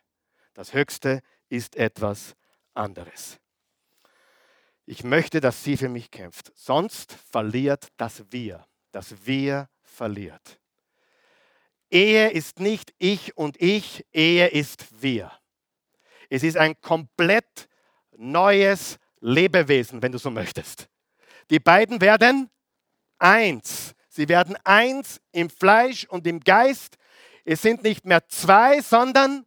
Speaker 1: Das Höchste ist etwas anderes. Ich möchte, dass sie für mich kämpft. Sonst verliert das Wir. Das Wir verliert. Ehe ist nicht ich und ich, Ehe ist wir. Es ist ein komplett neues Lebewesen, wenn du so möchtest. Die beiden werden eins. Sie werden eins im Fleisch und im Geist. Es sind nicht mehr zwei, sondern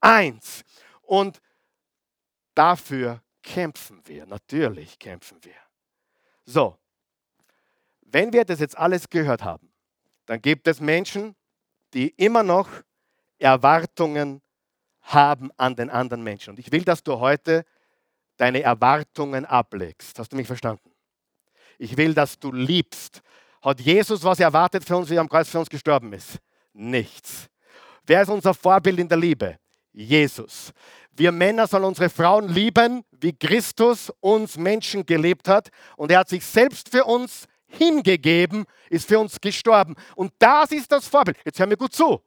Speaker 1: eins. Und dafür kämpfen wir. Natürlich kämpfen wir. So, wenn wir das jetzt alles gehört haben, dann gibt es Menschen, die immer noch Erwartungen haben an den anderen Menschen. Und ich will, dass du heute deine Erwartungen ablegst. Hast du mich verstanden? Ich will, dass du liebst. Hat Jesus was erwartet für uns, wie er am Kreuz für uns gestorben ist? Nichts. Wer ist unser Vorbild in der Liebe? Jesus. Wir Männer sollen unsere Frauen lieben, wie Christus uns Menschen gelebt hat. Und er hat sich selbst für uns hingegeben, ist für uns gestorben. Und das ist das Vorbild. Jetzt hör mir gut zu.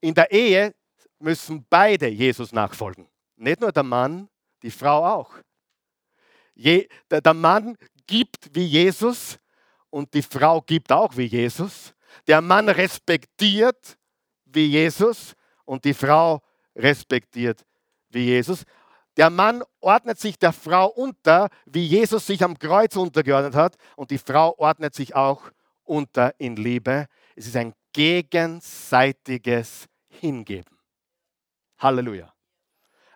Speaker 1: In der Ehe müssen beide Jesus nachfolgen. Nicht nur der Mann, die Frau auch. Je, der, der Mann gibt wie Jesus und die Frau gibt auch wie Jesus. Der Mann respektiert wie Jesus und die Frau respektiert wie Jesus. Der Mann ordnet sich der Frau unter, wie Jesus sich am Kreuz untergeordnet hat, und die Frau ordnet sich auch unter in Liebe. Es ist ein gegenseitiges Hingeben. Halleluja.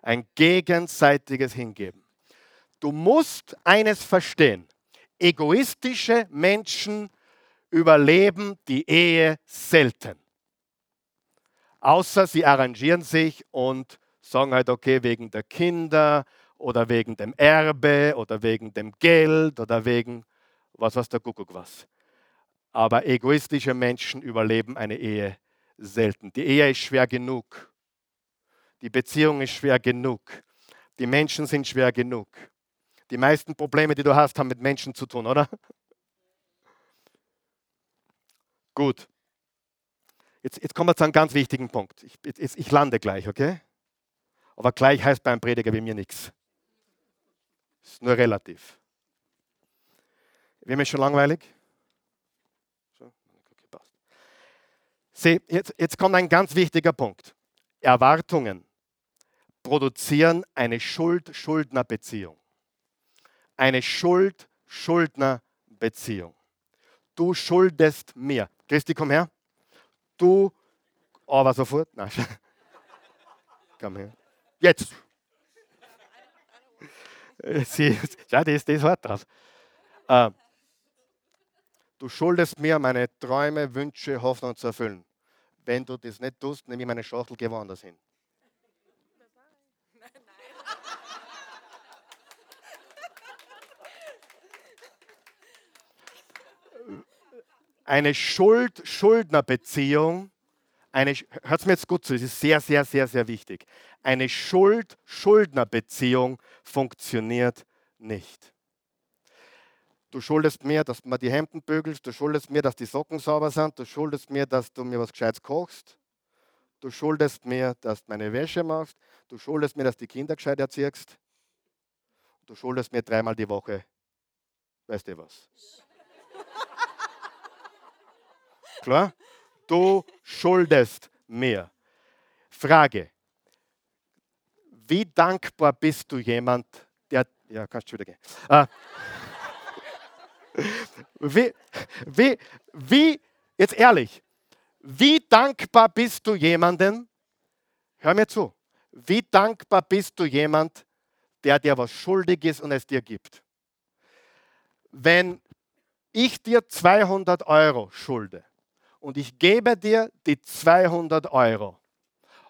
Speaker 1: Ein gegenseitiges Hingeben. Du musst eines verstehen egoistische Menschen überleben die Ehe selten. Außer sie arrangieren sich und sagen halt, okay, wegen der Kinder oder wegen dem Erbe oder wegen dem Geld oder wegen was was der Kuckuck was. Aber egoistische Menschen überleben eine Ehe selten. Die Ehe ist schwer genug. Die Beziehung ist schwer genug. Die Menschen sind schwer genug. Die meisten Probleme, die du hast, haben mit Menschen zu tun, oder? Gut. Jetzt, jetzt kommen wir zu einem ganz wichtigen Punkt. Ich, jetzt, ich lande gleich, okay? Aber gleich heißt beim Prediger wie mir nichts. Ist nur relativ. Wem ist schon langweilig? Sieh, jetzt, jetzt kommt ein ganz wichtiger Punkt. Erwartungen produzieren eine Schuld-Schuldner-Beziehung eine Schuld-Schuldner-Beziehung. Du schuldest mir. Christi, komm her. Du, aber sofort. Nein. komm her. Jetzt. Sie, ja, die ist, die ist hart drauf. Äh, du schuldest mir, meine Träume, Wünsche, Hoffnungen zu erfüllen. Wenn du das nicht tust, nehme ich meine Schachtel, geh woanders hin. Eine Schuld-Schuldner-Beziehung, hört mir jetzt gut zu, das ist sehr, sehr, sehr, sehr wichtig. Eine Schuld-Schuldner-Beziehung funktioniert nicht. Du schuldest mir, dass mir die Hemden bügelst, du schuldest mir, dass die Socken sauber sind, du schuldest mir, dass du mir was Gescheites kochst, du schuldest mir, dass du meine Wäsche machst, du schuldest mir, dass du die Kinder gescheit erziehst, du schuldest mir dreimal die Woche, weißt du was? Klar? Du schuldest mir. Frage. Wie dankbar bist du jemand, der. Ja, kannst du wieder gehen. Äh, wie, wie, wie, jetzt ehrlich, wie dankbar bist du jemandem, hör mir zu, wie dankbar bist du jemand, der dir was schuldig ist und es dir gibt? Wenn ich dir 200 Euro schulde und ich gebe dir die 200 Euro,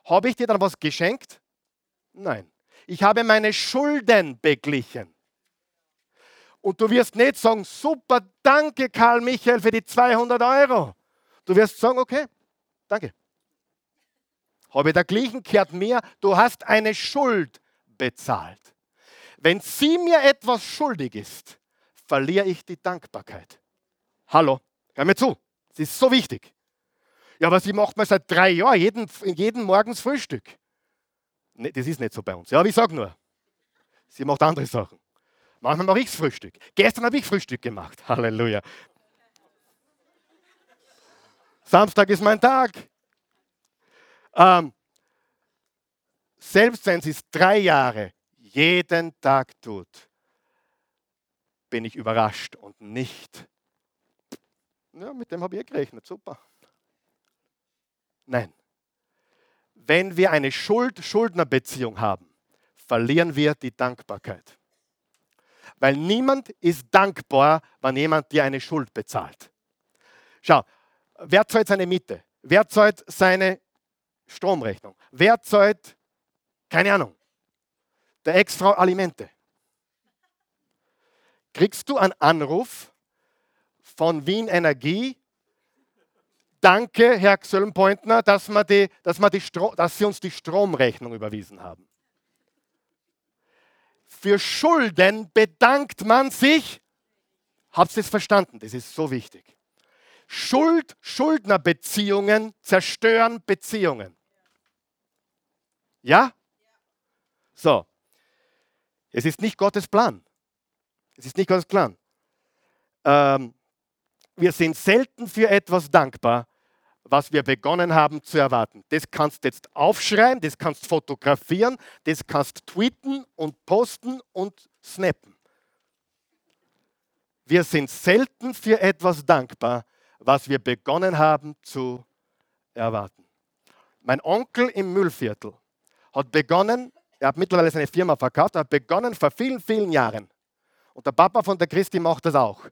Speaker 1: habe ich dir dann was geschenkt? Nein. Ich habe meine Schulden beglichen. Und du wirst nicht sagen, super, danke Karl Michael für die 200 Euro. Du wirst sagen, okay, danke. Habe der gleichen kehrt mir, du hast eine Schuld bezahlt. Wenn sie mir etwas schuldig ist, verliere ich die Dankbarkeit. Hallo, hör mir zu, das ist so wichtig. Ja, aber sie macht mir seit drei Jahren jeden, jeden Morgens Frühstück. Nee, das ist nicht so bei uns. Ja, aber ich sage nur, sie macht andere Sachen. Manchmal mache ich Frühstück. Gestern habe ich Frühstück gemacht. Halleluja. Samstag ist mein Tag. Ähm, selbst wenn sie es drei Jahre jeden Tag tut, bin ich überrascht und nicht. Ja, mit dem habe ich gerechnet. Super. Nein. Wenn wir eine Schuld-Schuldner-Beziehung haben, verlieren wir die Dankbarkeit. Weil niemand ist dankbar, wenn jemand dir eine Schuld bezahlt. Schau, wer zahlt seine Miete? Wer zahlt seine Stromrechnung? Wer zahlt, keine Ahnung, der Ex-Frau Alimente? Kriegst du einen Anruf von Wien Energie? Danke, Herr Xöllenpointner, dass, dass, dass Sie uns die Stromrechnung überwiesen haben. Für Schulden bedankt man sich. Habt ihr es verstanden? Das ist so wichtig. Schuld, Schuldnerbeziehungen zerstören Beziehungen. Ja? So. Es ist nicht Gottes Plan. Es ist nicht Gottes Plan. Ähm, wir sind selten für etwas dankbar, was wir begonnen haben zu erwarten. Das kannst du jetzt aufschreiben, das kannst fotografieren, das kannst tweeten und posten und snappen. Wir sind selten für etwas dankbar, was wir begonnen haben zu erwarten. Mein Onkel im Müllviertel hat begonnen, er hat mittlerweile seine Firma verkauft, er hat begonnen vor vielen, vielen Jahren. Und der Papa von der Christi macht das auch,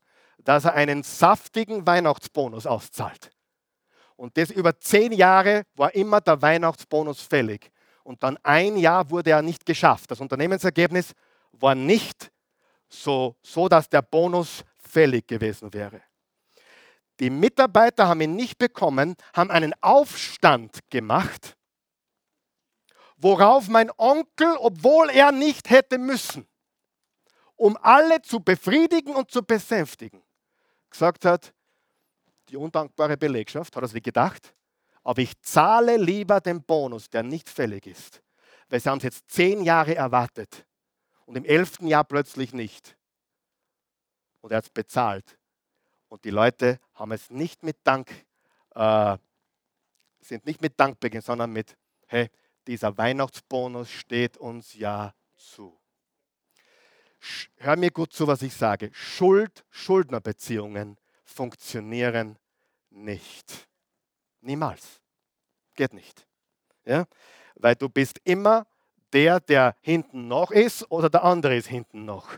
Speaker 1: dass er einen saftigen Weihnachtsbonus auszahlt. Und das über zehn Jahre war immer der Weihnachtsbonus fällig. Und dann ein Jahr wurde er nicht geschafft. Das Unternehmensergebnis war nicht so, so dass der Bonus fällig gewesen wäre. Die Mitarbeiter haben ihn nicht bekommen, haben einen Aufstand gemacht, worauf mein Onkel, obwohl er nicht hätte müssen, um alle zu befriedigen und zu besänftigen, gesagt hat, die undankbare Belegschaft, hat er sich gedacht, aber ich zahle lieber den Bonus, der nicht fällig ist. Weil sie haben es jetzt zehn Jahre erwartet und im elften Jahr plötzlich nicht. Und er hat es bezahlt. Und die Leute haben es nicht mit Dank, äh, sind nicht mit Dank beginnen, sondern mit, hey, dieser Weihnachtsbonus steht uns ja zu. Hör mir gut zu, was ich sage. Schuld-Schuldner-Beziehungen funktionieren nicht. Niemals. Geht nicht. Ja? Weil du bist immer der, der hinten noch ist oder der andere ist hinten noch.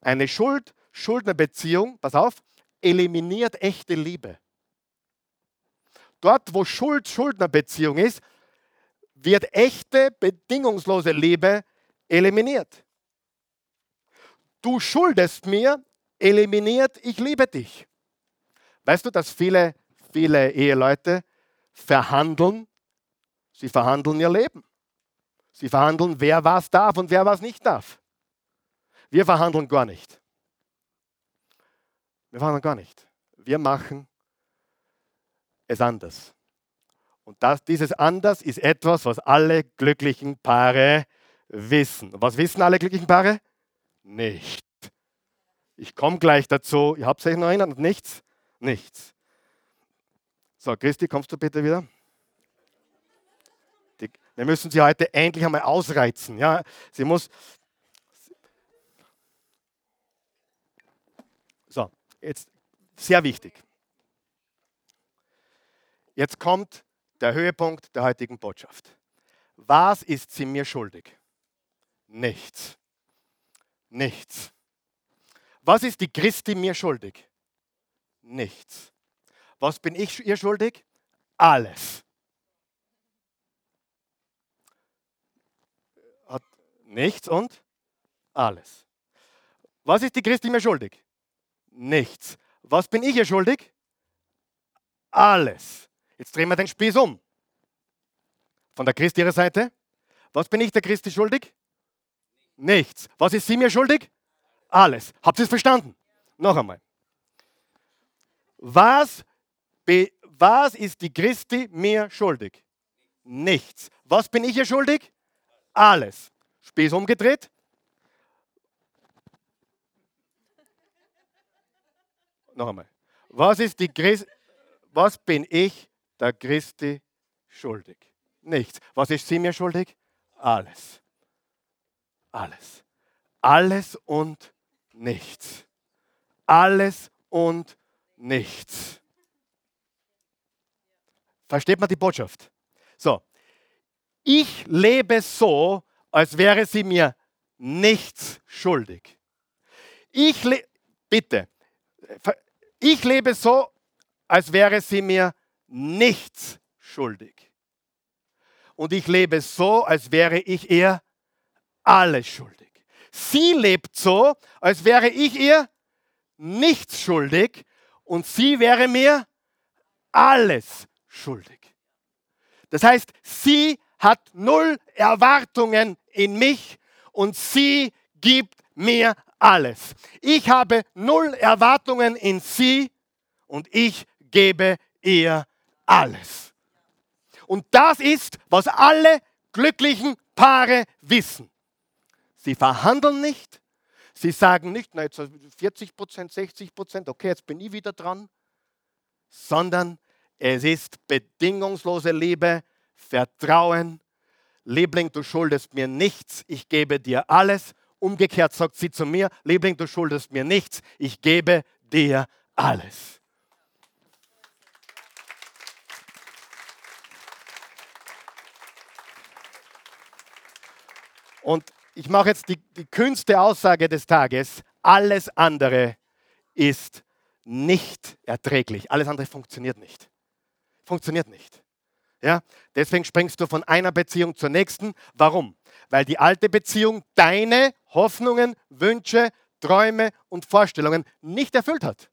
Speaker 1: Eine Schuld-Schuldner-Beziehung, pass auf, eliminiert echte Liebe. Dort, wo Schuld-Schuldner-Beziehung ist, wird echte, bedingungslose Liebe eliminiert. Du schuldest mir, eliminiert, ich liebe dich. Weißt du, dass viele, viele Eheleute verhandeln? Sie verhandeln ihr Leben. Sie verhandeln, wer was darf und wer was nicht darf. Wir verhandeln gar nicht. Wir verhandeln gar nicht. Wir machen es anders. Und das, dieses anders ist etwas, was alle glücklichen Paare wissen. Was wissen alle glücklichen Paare? Nicht. Ich komme gleich dazu. Ihr habt euch noch erinnert? Nichts? Nichts. So, Christi, kommst du bitte wieder? Die, wir müssen sie heute endlich einmal ausreizen. Ja, sie muss. So, jetzt sehr wichtig. Jetzt kommt der Höhepunkt der heutigen Botschaft. Was ist sie mir schuldig? Nichts. Nichts. Was ist die Christi mir schuldig? Nichts. Was bin ich ihr schuldig? Alles. Hat nichts und alles. Was ist die Christi mir schuldig? Nichts. Was bin ich ihr schuldig? Alles. Jetzt drehen wir den Spieß um. Von der Christi ihrer Seite. Was bin ich der Christi schuldig? Nichts. Was ist sie mir schuldig? Alles. Habt ihr es verstanden? Noch einmal. Was, was ist die Christi mir schuldig? Nichts. Was bin ich ihr schuldig? Alles. Spieß umgedreht. Noch einmal. Was ist die Christi? Was bin ich der Christi schuldig? Nichts. Was ist sie mir schuldig? Alles. Alles. Alles und nichts. Alles und nichts. Versteht man die Botschaft? So, ich lebe so, als wäre sie mir nichts schuldig. Ich bitte, ich lebe so, als wäre sie mir nichts schuldig. Und ich lebe so, als wäre ich ihr alles schuldig. Sie lebt so, als wäre ich ihr nichts schuldig und sie wäre mir alles schuldig. Das heißt, sie hat null Erwartungen in mich und sie gibt mir alles. Ich habe null Erwartungen in sie und ich gebe ihr alles. Und das ist, was alle glücklichen Paare wissen. Sie verhandeln nicht. Sie sagen nicht, na jetzt 40 Prozent, 60 Prozent, okay, jetzt bin ich wieder dran. Sondern es ist bedingungslose Liebe, Vertrauen. Liebling, du schuldest mir nichts, ich gebe dir alles. Umgekehrt sagt sie zu mir, Liebling, du schuldest mir nichts, ich gebe dir alles. Und ich mache jetzt die, die kühnste Aussage des Tages. Alles andere ist nicht erträglich. Alles andere funktioniert nicht. Funktioniert nicht. Ja? Deswegen springst du von einer Beziehung zur nächsten. Warum? Weil die alte Beziehung deine Hoffnungen, Wünsche, Träume und Vorstellungen nicht erfüllt hat.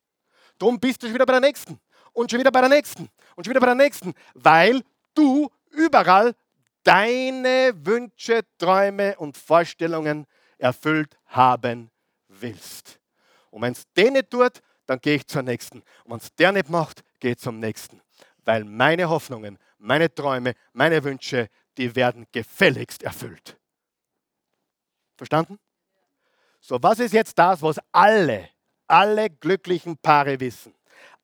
Speaker 1: Darum bist du schon wieder bei der nächsten und schon wieder bei der nächsten und schon wieder bei der nächsten, weil du überall deine Wünsche, Träume und Vorstellungen erfüllt haben willst. Und wenn es den nicht tut, dann gehe ich zur nächsten. Und wenn es der nicht macht, gehe ich zum nächsten. Weil meine Hoffnungen, meine Träume, meine Wünsche, die werden gefälligst erfüllt. Verstanden? So, was ist jetzt das, was alle, alle glücklichen Paare wissen?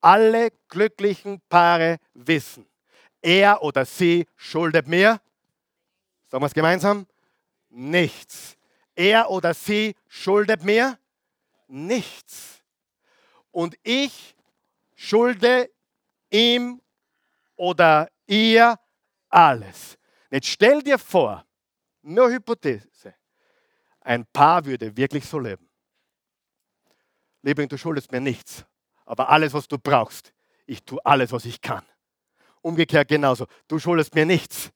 Speaker 1: Alle glücklichen Paare wissen, er oder sie schuldet mir Sagen wir es gemeinsam? Nichts. Er oder sie schuldet mir nichts. Und ich schulde ihm oder ihr alles. Jetzt stell dir vor, nur Hypothese, ein Paar würde wirklich so leben. Liebling, du schuldest mir nichts, aber alles, was du brauchst, ich tue alles, was ich kann. Umgekehrt genauso, du schuldest mir nichts,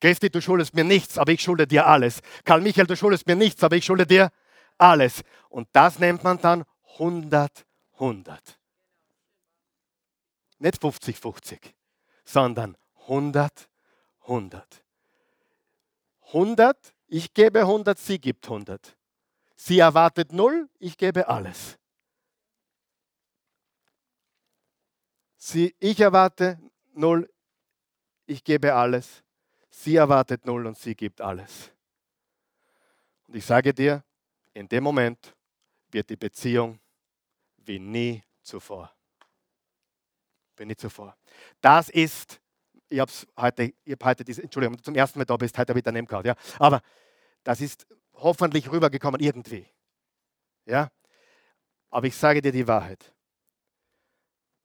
Speaker 1: Christi, du schuldest mir nichts, aber ich schulde dir alles. Karl Michael, du schuldest mir nichts, aber ich schulde dir alles. Und das nennt man dann 100, 100. Nicht 50-50, sondern 100, 100. 100, ich gebe 100, sie gibt 100. Sie erwartet 0, ich gebe alles. Sie, ich erwarte 0, ich gebe alles. Sie erwartet 0 und sie gibt alles. Und ich sage dir, in dem Moment wird die Beziehung wie nie zuvor. Wie nie zuvor. Das ist, ich habe heute, ich habe heute diese, Entschuldigung, zum ersten Mal da bist, heute habe ich daneben gehabt, ja. Aber das ist hoffentlich rübergekommen irgendwie. Ja. Aber ich sage dir die Wahrheit.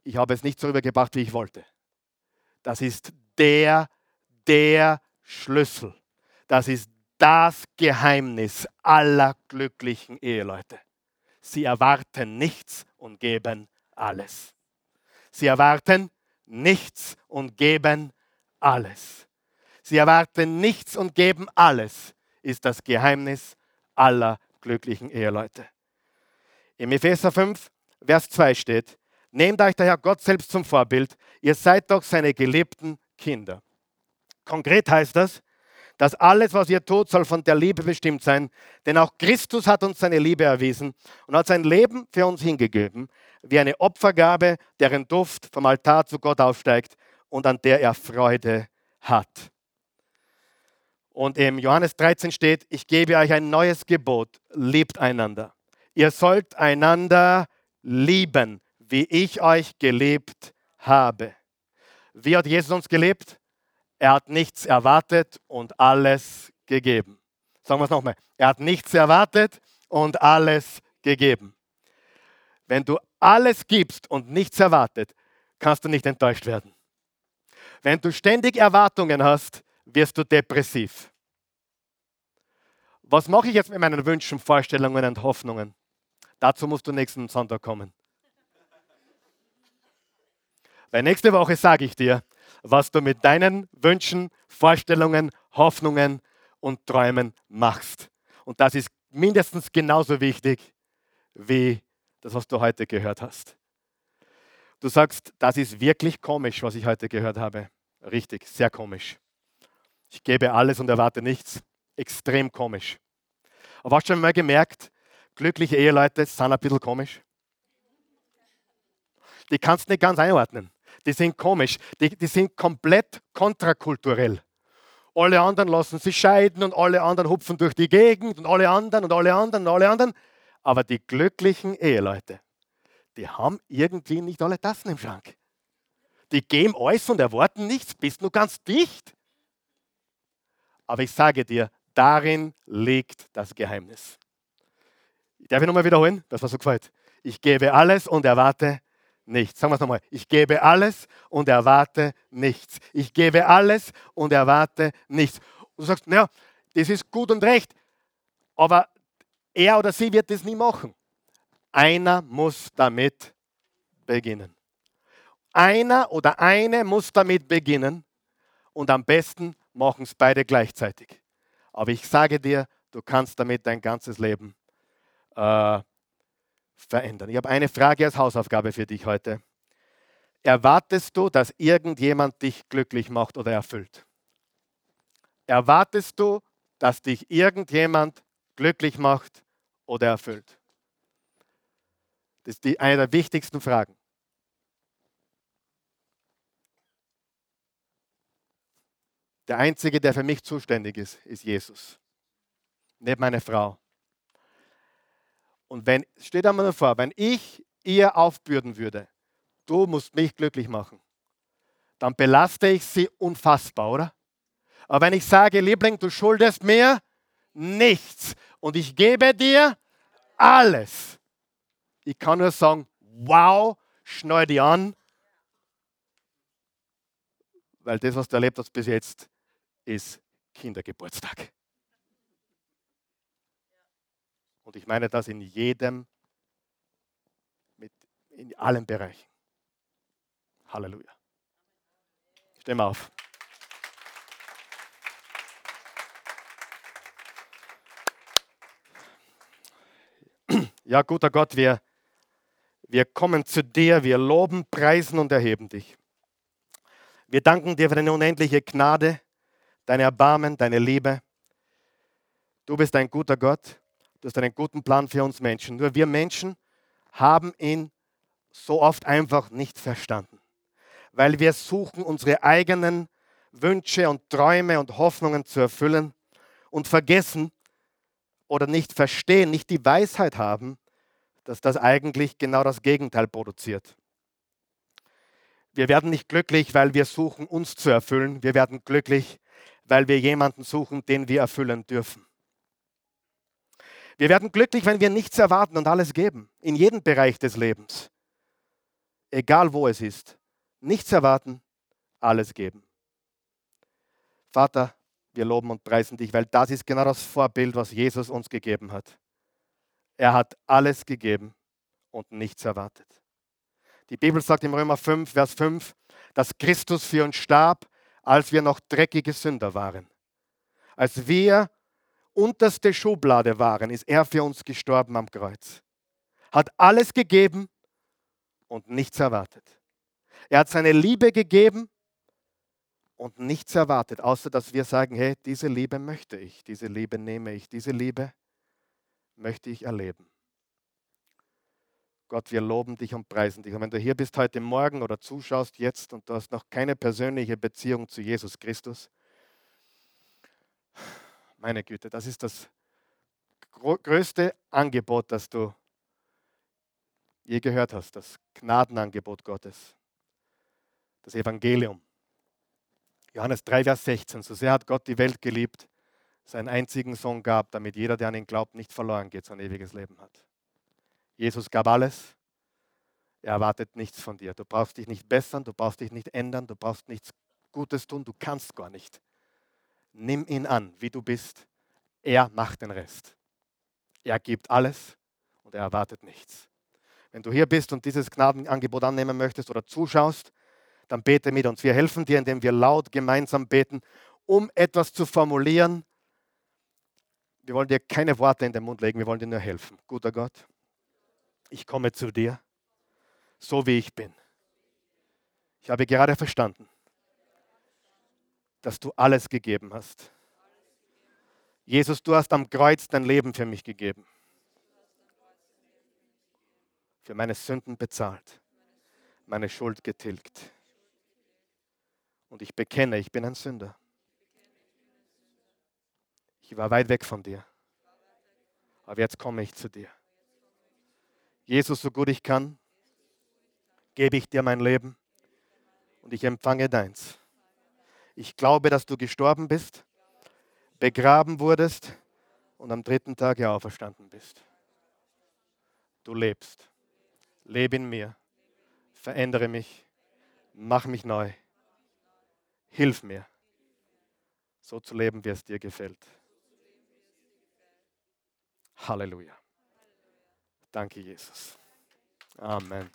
Speaker 1: Ich habe es nicht so rübergebracht, wie ich wollte. Das ist der, der Schlüssel. Das ist das Geheimnis aller glücklichen Eheleute. Sie erwarten nichts und geben alles. Sie erwarten nichts und geben alles. Sie erwarten nichts und geben alles, ist das Geheimnis aller glücklichen Eheleute. Im Epheser 5, Vers 2 steht, Nehmt euch daher Gott selbst zum Vorbild, ihr seid doch seine geliebten Kinder. Konkret heißt das, dass alles, was ihr tut, soll von der Liebe bestimmt sein. Denn auch Christus hat uns seine Liebe erwiesen und hat sein Leben für uns hingegeben, wie eine Opfergabe, deren Duft vom Altar zu Gott aufsteigt und an der er Freude hat. Und im Johannes 13 steht, ich gebe euch ein neues Gebot, liebt einander. Ihr sollt einander lieben, wie ich euch gelebt habe. Wie hat Jesus uns gelebt? Er hat nichts erwartet und alles gegeben. Sagen wir es nochmal. Er hat nichts erwartet und alles gegeben. Wenn du alles gibst und nichts erwartet, kannst du nicht enttäuscht werden. Wenn du ständig Erwartungen hast, wirst du depressiv. Was mache ich jetzt mit meinen Wünschen, Vorstellungen und Hoffnungen? Dazu musst du nächsten Sonntag kommen. Weil nächste Woche sage ich dir, was du mit deinen Wünschen, Vorstellungen, Hoffnungen und Träumen machst. Und das ist mindestens genauso wichtig wie das, was du heute gehört hast. Du sagst, das ist wirklich komisch, was ich heute gehört habe. Richtig, sehr komisch. Ich gebe alles und erwarte nichts. Extrem komisch. Aber hast du schon mal gemerkt, glückliche Eheleute sind ein bisschen komisch? Die kannst du nicht ganz einordnen die sind komisch, die, die sind komplett kontrakulturell. Alle anderen lassen sich scheiden und alle anderen hupfen durch die Gegend und alle anderen und alle anderen und alle anderen. Aber die glücklichen Eheleute, die haben irgendwie nicht alle Tassen im Schrank. Die geben alles und erwarten nichts, bist nur ganz dicht. Aber ich sage dir, darin liegt das Geheimnis. Darf ich nochmal wiederholen? Das war so gefällt. Ich gebe alles und erwarte nichts. Sagen wir es nochmal. Ich gebe alles und erwarte nichts. Ich gebe alles und erwarte nichts. Und du sagst, naja, das ist gut und recht, aber er oder sie wird das nie machen. Einer muss damit beginnen. Einer oder eine muss damit beginnen und am besten machen es beide gleichzeitig. Aber ich sage dir, du kannst damit dein ganzes Leben äh, verändern. Ich habe eine Frage als Hausaufgabe für dich heute. Erwartest du, dass irgendjemand dich glücklich macht oder erfüllt? Erwartest du, dass dich irgendjemand glücklich macht oder erfüllt? Das ist die, eine der wichtigsten Fragen. Der Einzige, der für mich zuständig ist, ist Jesus. Nicht meine Frau. Und wenn, steht einmal vor, wenn ich ihr aufbürden würde, du musst mich glücklich machen, dann belaste ich sie unfassbar, oder? Aber wenn ich sage, Liebling, du schuldest mir nichts und ich gebe dir alles, ich kann nur sagen, wow, schnall die an, weil das, was du erlebt hast bis jetzt, ist Kindergeburtstag. Und ich meine das in jedem, mit, in allen Bereichen. Halleluja. Stehen auf. Ja, guter Gott, wir, Wir kommen zu dir, wir loben, preisen und erheben dich. Wir danken dir für deine unendliche Gnade, deine Erbarmen, deine Liebe. Du bist ein guter Gott. Du hast einen guten Plan für uns Menschen. Nur wir Menschen haben ihn so oft einfach nicht verstanden, weil wir suchen, unsere eigenen Wünsche und Träume und Hoffnungen zu erfüllen und vergessen oder nicht verstehen, nicht die Weisheit haben, dass das eigentlich genau das Gegenteil produziert. Wir werden nicht glücklich, weil wir suchen, uns zu erfüllen. Wir werden glücklich, weil wir jemanden suchen, den wir erfüllen dürfen. Wir werden glücklich, wenn wir nichts erwarten und alles geben, in jedem Bereich des Lebens. Egal wo es ist. Nichts erwarten, alles geben. Vater, wir loben und preisen dich, weil das ist genau das Vorbild, was Jesus uns gegeben hat. Er hat alles gegeben und nichts erwartet. Die Bibel sagt im Römer 5, Vers 5, dass Christus für uns starb, als wir noch dreckige Sünder waren. Als wir unterste Schublade waren, ist er für uns gestorben am Kreuz. Hat alles gegeben und nichts erwartet. Er hat seine Liebe gegeben und nichts erwartet, außer dass wir sagen, hey, diese Liebe möchte ich, diese Liebe nehme ich, diese Liebe möchte ich erleben. Gott, wir loben dich und preisen dich. Und wenn du hier bist heute Morgen oder zuschaust jetzt und du hast noch keine persönliche Beziehung zu Jesus Christus, meine Güte, das ist das größte Angebot, das du je gehört hast, das Gnadenangebot Gottes, das Evangelium. Johannes 3, Vers 16. So sehr hat Gott die Welt geliebt, seinen einzigen Sohn gab, damit jeder, der an ihn glaubt, nicht verloren geht, sondern ewiges Leben hat. Jesus gab alles. Er erwartet nichts von dir. Du brauchst dich nicht bessern, du brauchst dich nicht ändern, du brauchst nichts Gutes tun, du kannst gar nicht. Nimm ihn an, wie du bist. Er macht den Rest. Er gibt alles und er erwartet nichts. Wenn du hier bist und dieses Gnadenangebot annehmen möchtest oder zuschaust, dann bete mit uns. Wir helfen dir, indem wir laut gemeinsam beten, um etwas zu formulieren, wir wollen dir keine Worte in den Mund legen, wir wollen dir nur helfen. Guter Gott, ich komme zu dir, so wie ich bin. Ich habe gerade verstanden, dass du alles gegeben hast. Jesus, du hast am Kreuz dein Leben für mich gegeben. Für meine Sünden bezahlt, meine Schuld getilgt. Und ich bekenne, ich bin ein Sünder. Ich war weit weg von dir. Aber jetzt komme ich zu dir. Jesus, so gut ich kann, gebe ich dir mein Leben und ich empfange deins. Ich glaube, dass du gestorben bist, begraben wurdest und am dritten Tag ja auferstanden bist. Du lebst. Lebe in mir. Verändere mich. Mach mich neu. Hilf mir, so zu leben, wie es dir gefällt. Halleluja. Danke, Jesus. Amen.